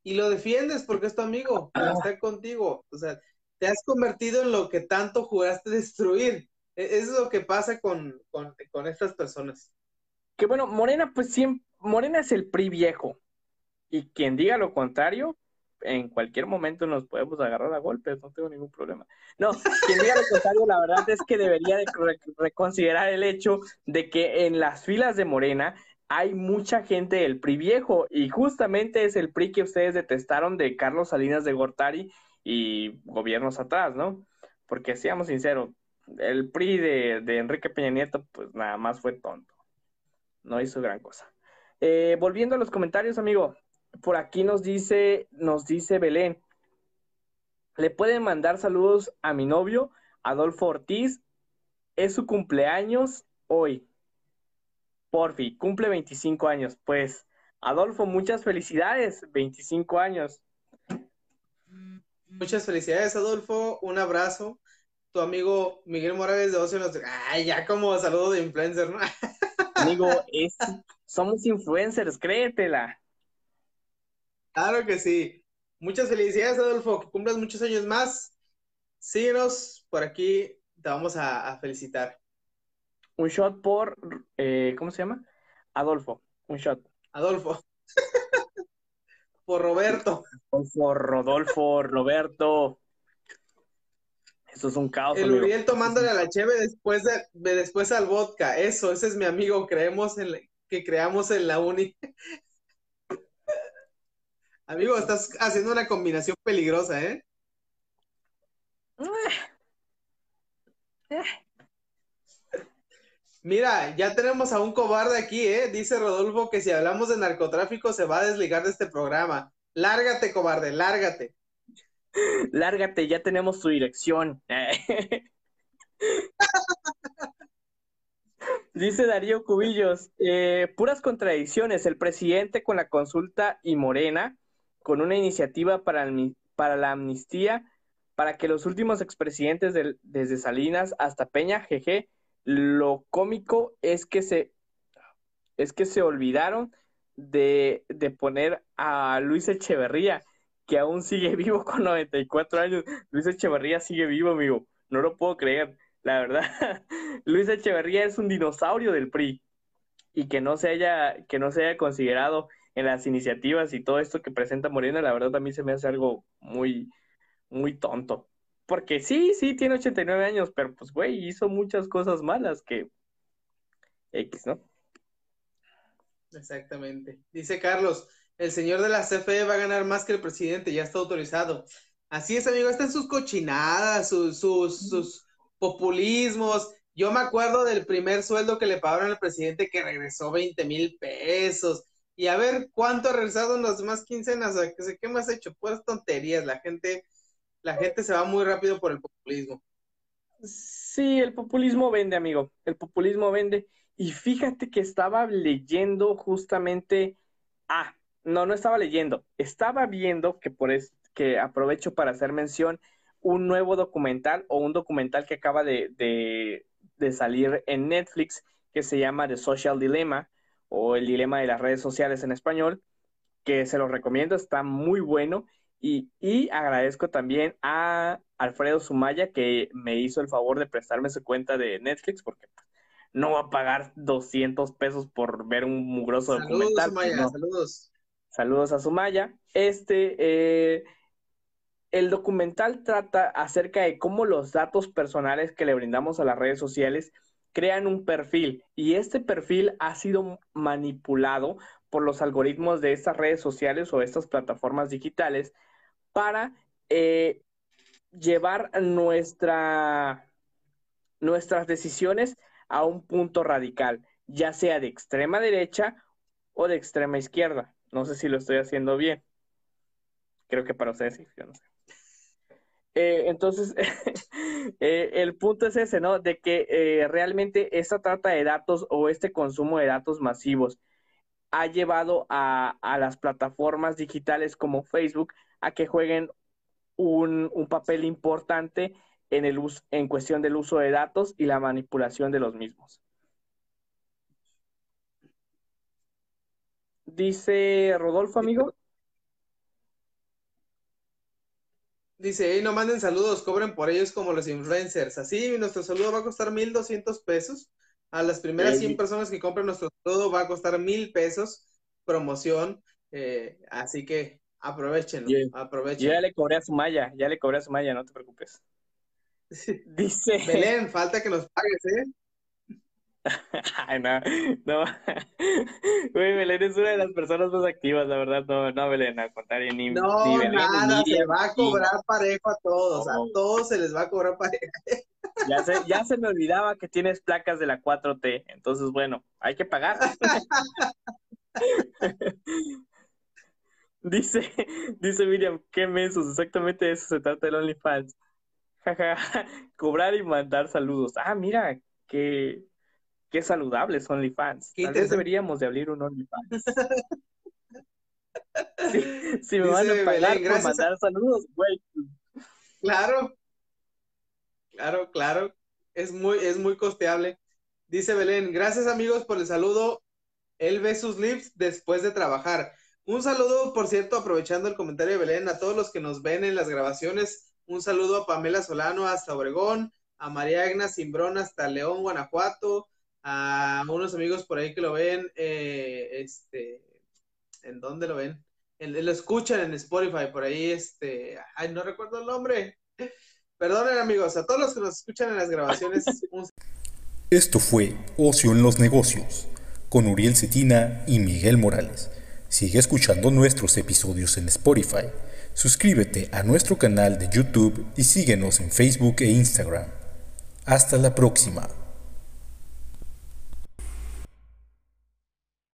y lo defiendes porque es tu amigo, está contigo. O sea, te has convertido en lo que tanto juraste destruir. Eso es lo que pasa con, con, con estas personas. Que bueno, Morena, pues siempre, Morena es el PRI viejo. Y quien diga lo contrario, en cualquier momento nos podemos agarrar a golpes, no tengo ningún problema. No, quien diga lo contrario, la verdad es que debería de reconsiderar el hecho de que en las filas de Morena hay mucha gente del PRI viejo y justamente es el PRI que ustedes detestaron de Carlos Salinas de Gortari y gobiernos atrás, ¿no? Porque seamos sinceros, el PRI de, Enrique Peña Nieto pues nada más fue tonto, no hizo gran cosa. Eh, volviendo a los comentarios, amigo, por aquí nos dice, nos dice Belén, le pueden mandar saludos a mi novio, Adolfo Ortiz, es su cumpleaños hoy. Porfi, cumple 25 años. Pues, Adolfo, muchas felicidades, 25 años. Muchas felicidades, Adolfo, un abrazo. Tu amigo Miguel Morales de Ocio nos... Ay, ya como saludo de influencer, ¿no? Amigo, somos influencers, créetela. Claro que sí. Muchas felicidades, Adolfo. Que cumplas muchos años más. Síguenos por aquí. Te vamos a, felicitar. Un shot por, eh, ¿cómo se llama? Adolfo. Un shot. Adolfo. por Roberto. Por Rodolfo, Roberto. Eso es un caos. El Uriel tomándole a la cheve después de, después al vodka. Eso, ese es mi amigo. Creemos en que creamos en la uni. Amigo, estás haciendo una combinación peligrosa, ¿eh? Mira, ya tenemos a un cobarde aquí, ¿eh? Dice Rodolfo que si hablamos de narcotráfico se va a desligar de este programa. Lárgate, cobarde, lárgate. Lárgate, ya tenemos tu dirección. Dice Darío Cubillos, eh, puras contradicciones, el presidente con la consulta y Morena con una iniciativa para, para la amnistía para que los últimos expresidentes desde Salinas hasta Peña, jeje, lo cómico es que se es que se olvidaron de, de poner a Luis Echeverría, que aún sigue vivo con 94 años. Luis Echeverría sigue vivo, amigo. No lo puedo creer, la verdad. Luis Echeverría es un dinosaurio del PRI y que no se haya que no se haya considerado en las iniciativas y todo esto que presenta Morena, la verdad a mí se me hace algo muy, muy tonto. Porque sí, sí, tiene 89 años, pero pues, güey, hizo muchas cosas malas que X, ¿no? Exactamente. Dice Carlos, el señor de la CFE va a ganar más que el presidente, ya está autorizado. Así es, amigo, están sus cochinadas, sus, sus, sus populismos. Yo me acuerdo del primer sueldo que le pagaron al presidente que regresó 20 mil pesos y a ver cuánto ha regresado en las demás quincenas, ¿qué más has hecho? Pues tonterías, la gente, la gente se va muy rápido por el populismo. Sí, el populismo vende, amigo, el populismo vende. Y fíjate que estaba leyendo justamente, ah, no, no estaba leyendo, estaba viendo que por es, que aprovecho para hacer mención un nuevo documental o un documental que acaba de salir en Netflix que se llama The Social Dilemma, o El Dilema de las Redes Sociales en español, que se los recomiendo, está muy bueno. Y, agradezco también a Alfredo Sumaya que me hizo el favor de prestarme su cuenta de Netflix porque no va a pagar 200 pesos por ver un mugroso documental. Sumaya, Saludos. Saludos a Sumaya. Este, eh, el documental trata acerca de cómo los datos personales que le brindamos a las redes sociales crean un perfil y este perfil ha sido manipulado por los algoritmos de estas redes sociales o estas plataformas digitales para eh, llevar nuestra, nuestras decisiones a un punto radical, ya sea de extrema derecha o de extrema izquierda. No sé si lo estoy haciendo bien. Creo que para ustedes sí, yo no sé. Eh, entonces, eh, el punto es ese, ¿no? De que eh, realmente esta trata de datos o este consumo de datos masivos ha llevado a, las plataformas digitales como Facebook a que jueguen un, un, papel importante en, el en cuestión del uso de datos y la manipulación de los mismos. Dice Rodolfo, amigo. Dice, no manden saludos, cobren por ellos como los influencers. Así, nuestro saludo va a costar 1,200 pesos. A las primeras 100 personas que compren nuestro saludo va a costar mil pesos promoción. Eh, así que aprovechenlo, aprovechen. ya le cobré a su malla, ya le cobré a su malla, no te preocupes. Dice. Belén, falta que nos pagues, ¿eh? Ay, no, no. Güey, Belén es una de las personas más activas, la verdad. No, no, Belén, al contrario, ni. No, ni nada, se va a cobrar parejo a todos. A todos se les va a cobrar parejo. Ya se, ya se me olvidaba que tienes placas de la 4T. Entonces, bueno, hay que pagar. dice, dice Miriam, qué mensos, exactamente de eso se trata el OnlyFans. Cobrar y mandar saludos. Ah, mira, qué, qué saludables OnlyFans. Tal vez deberíamos de abrir un OnlyFans. si me van a pagar por mandar saludos, güey. Claro, claro, claro. Es muy, es muy costeable. Dice Belén, gracias amigos por el saludo. Él ve sus lips después de trabajar. Un saludo, por cierto, aprovechando el comentario de Belén, a todos los que nos ven en las grabaciones. Un saludo a Pamela Solano hasta Obregón, a María Agna Simbrón hasta León, Guanajuato, a unos amigos por ahí que lo ven, eh, este, ¿en dónde lo ven? lo escuchan en Spotify, por ahí, este, ay, no recuerdo el nombre. Perdonen amigos, a todos los que nos escuchan en las grabaciones. Esto fue Ocio en los Negocios con Uriel Cetina y Miguel Morales. Sigue escuchando nuestros episodios en Spotify. Suscríbete a nuestro canal de YouTube y síguenos en Facebook e Instagram. Hasta la próxima.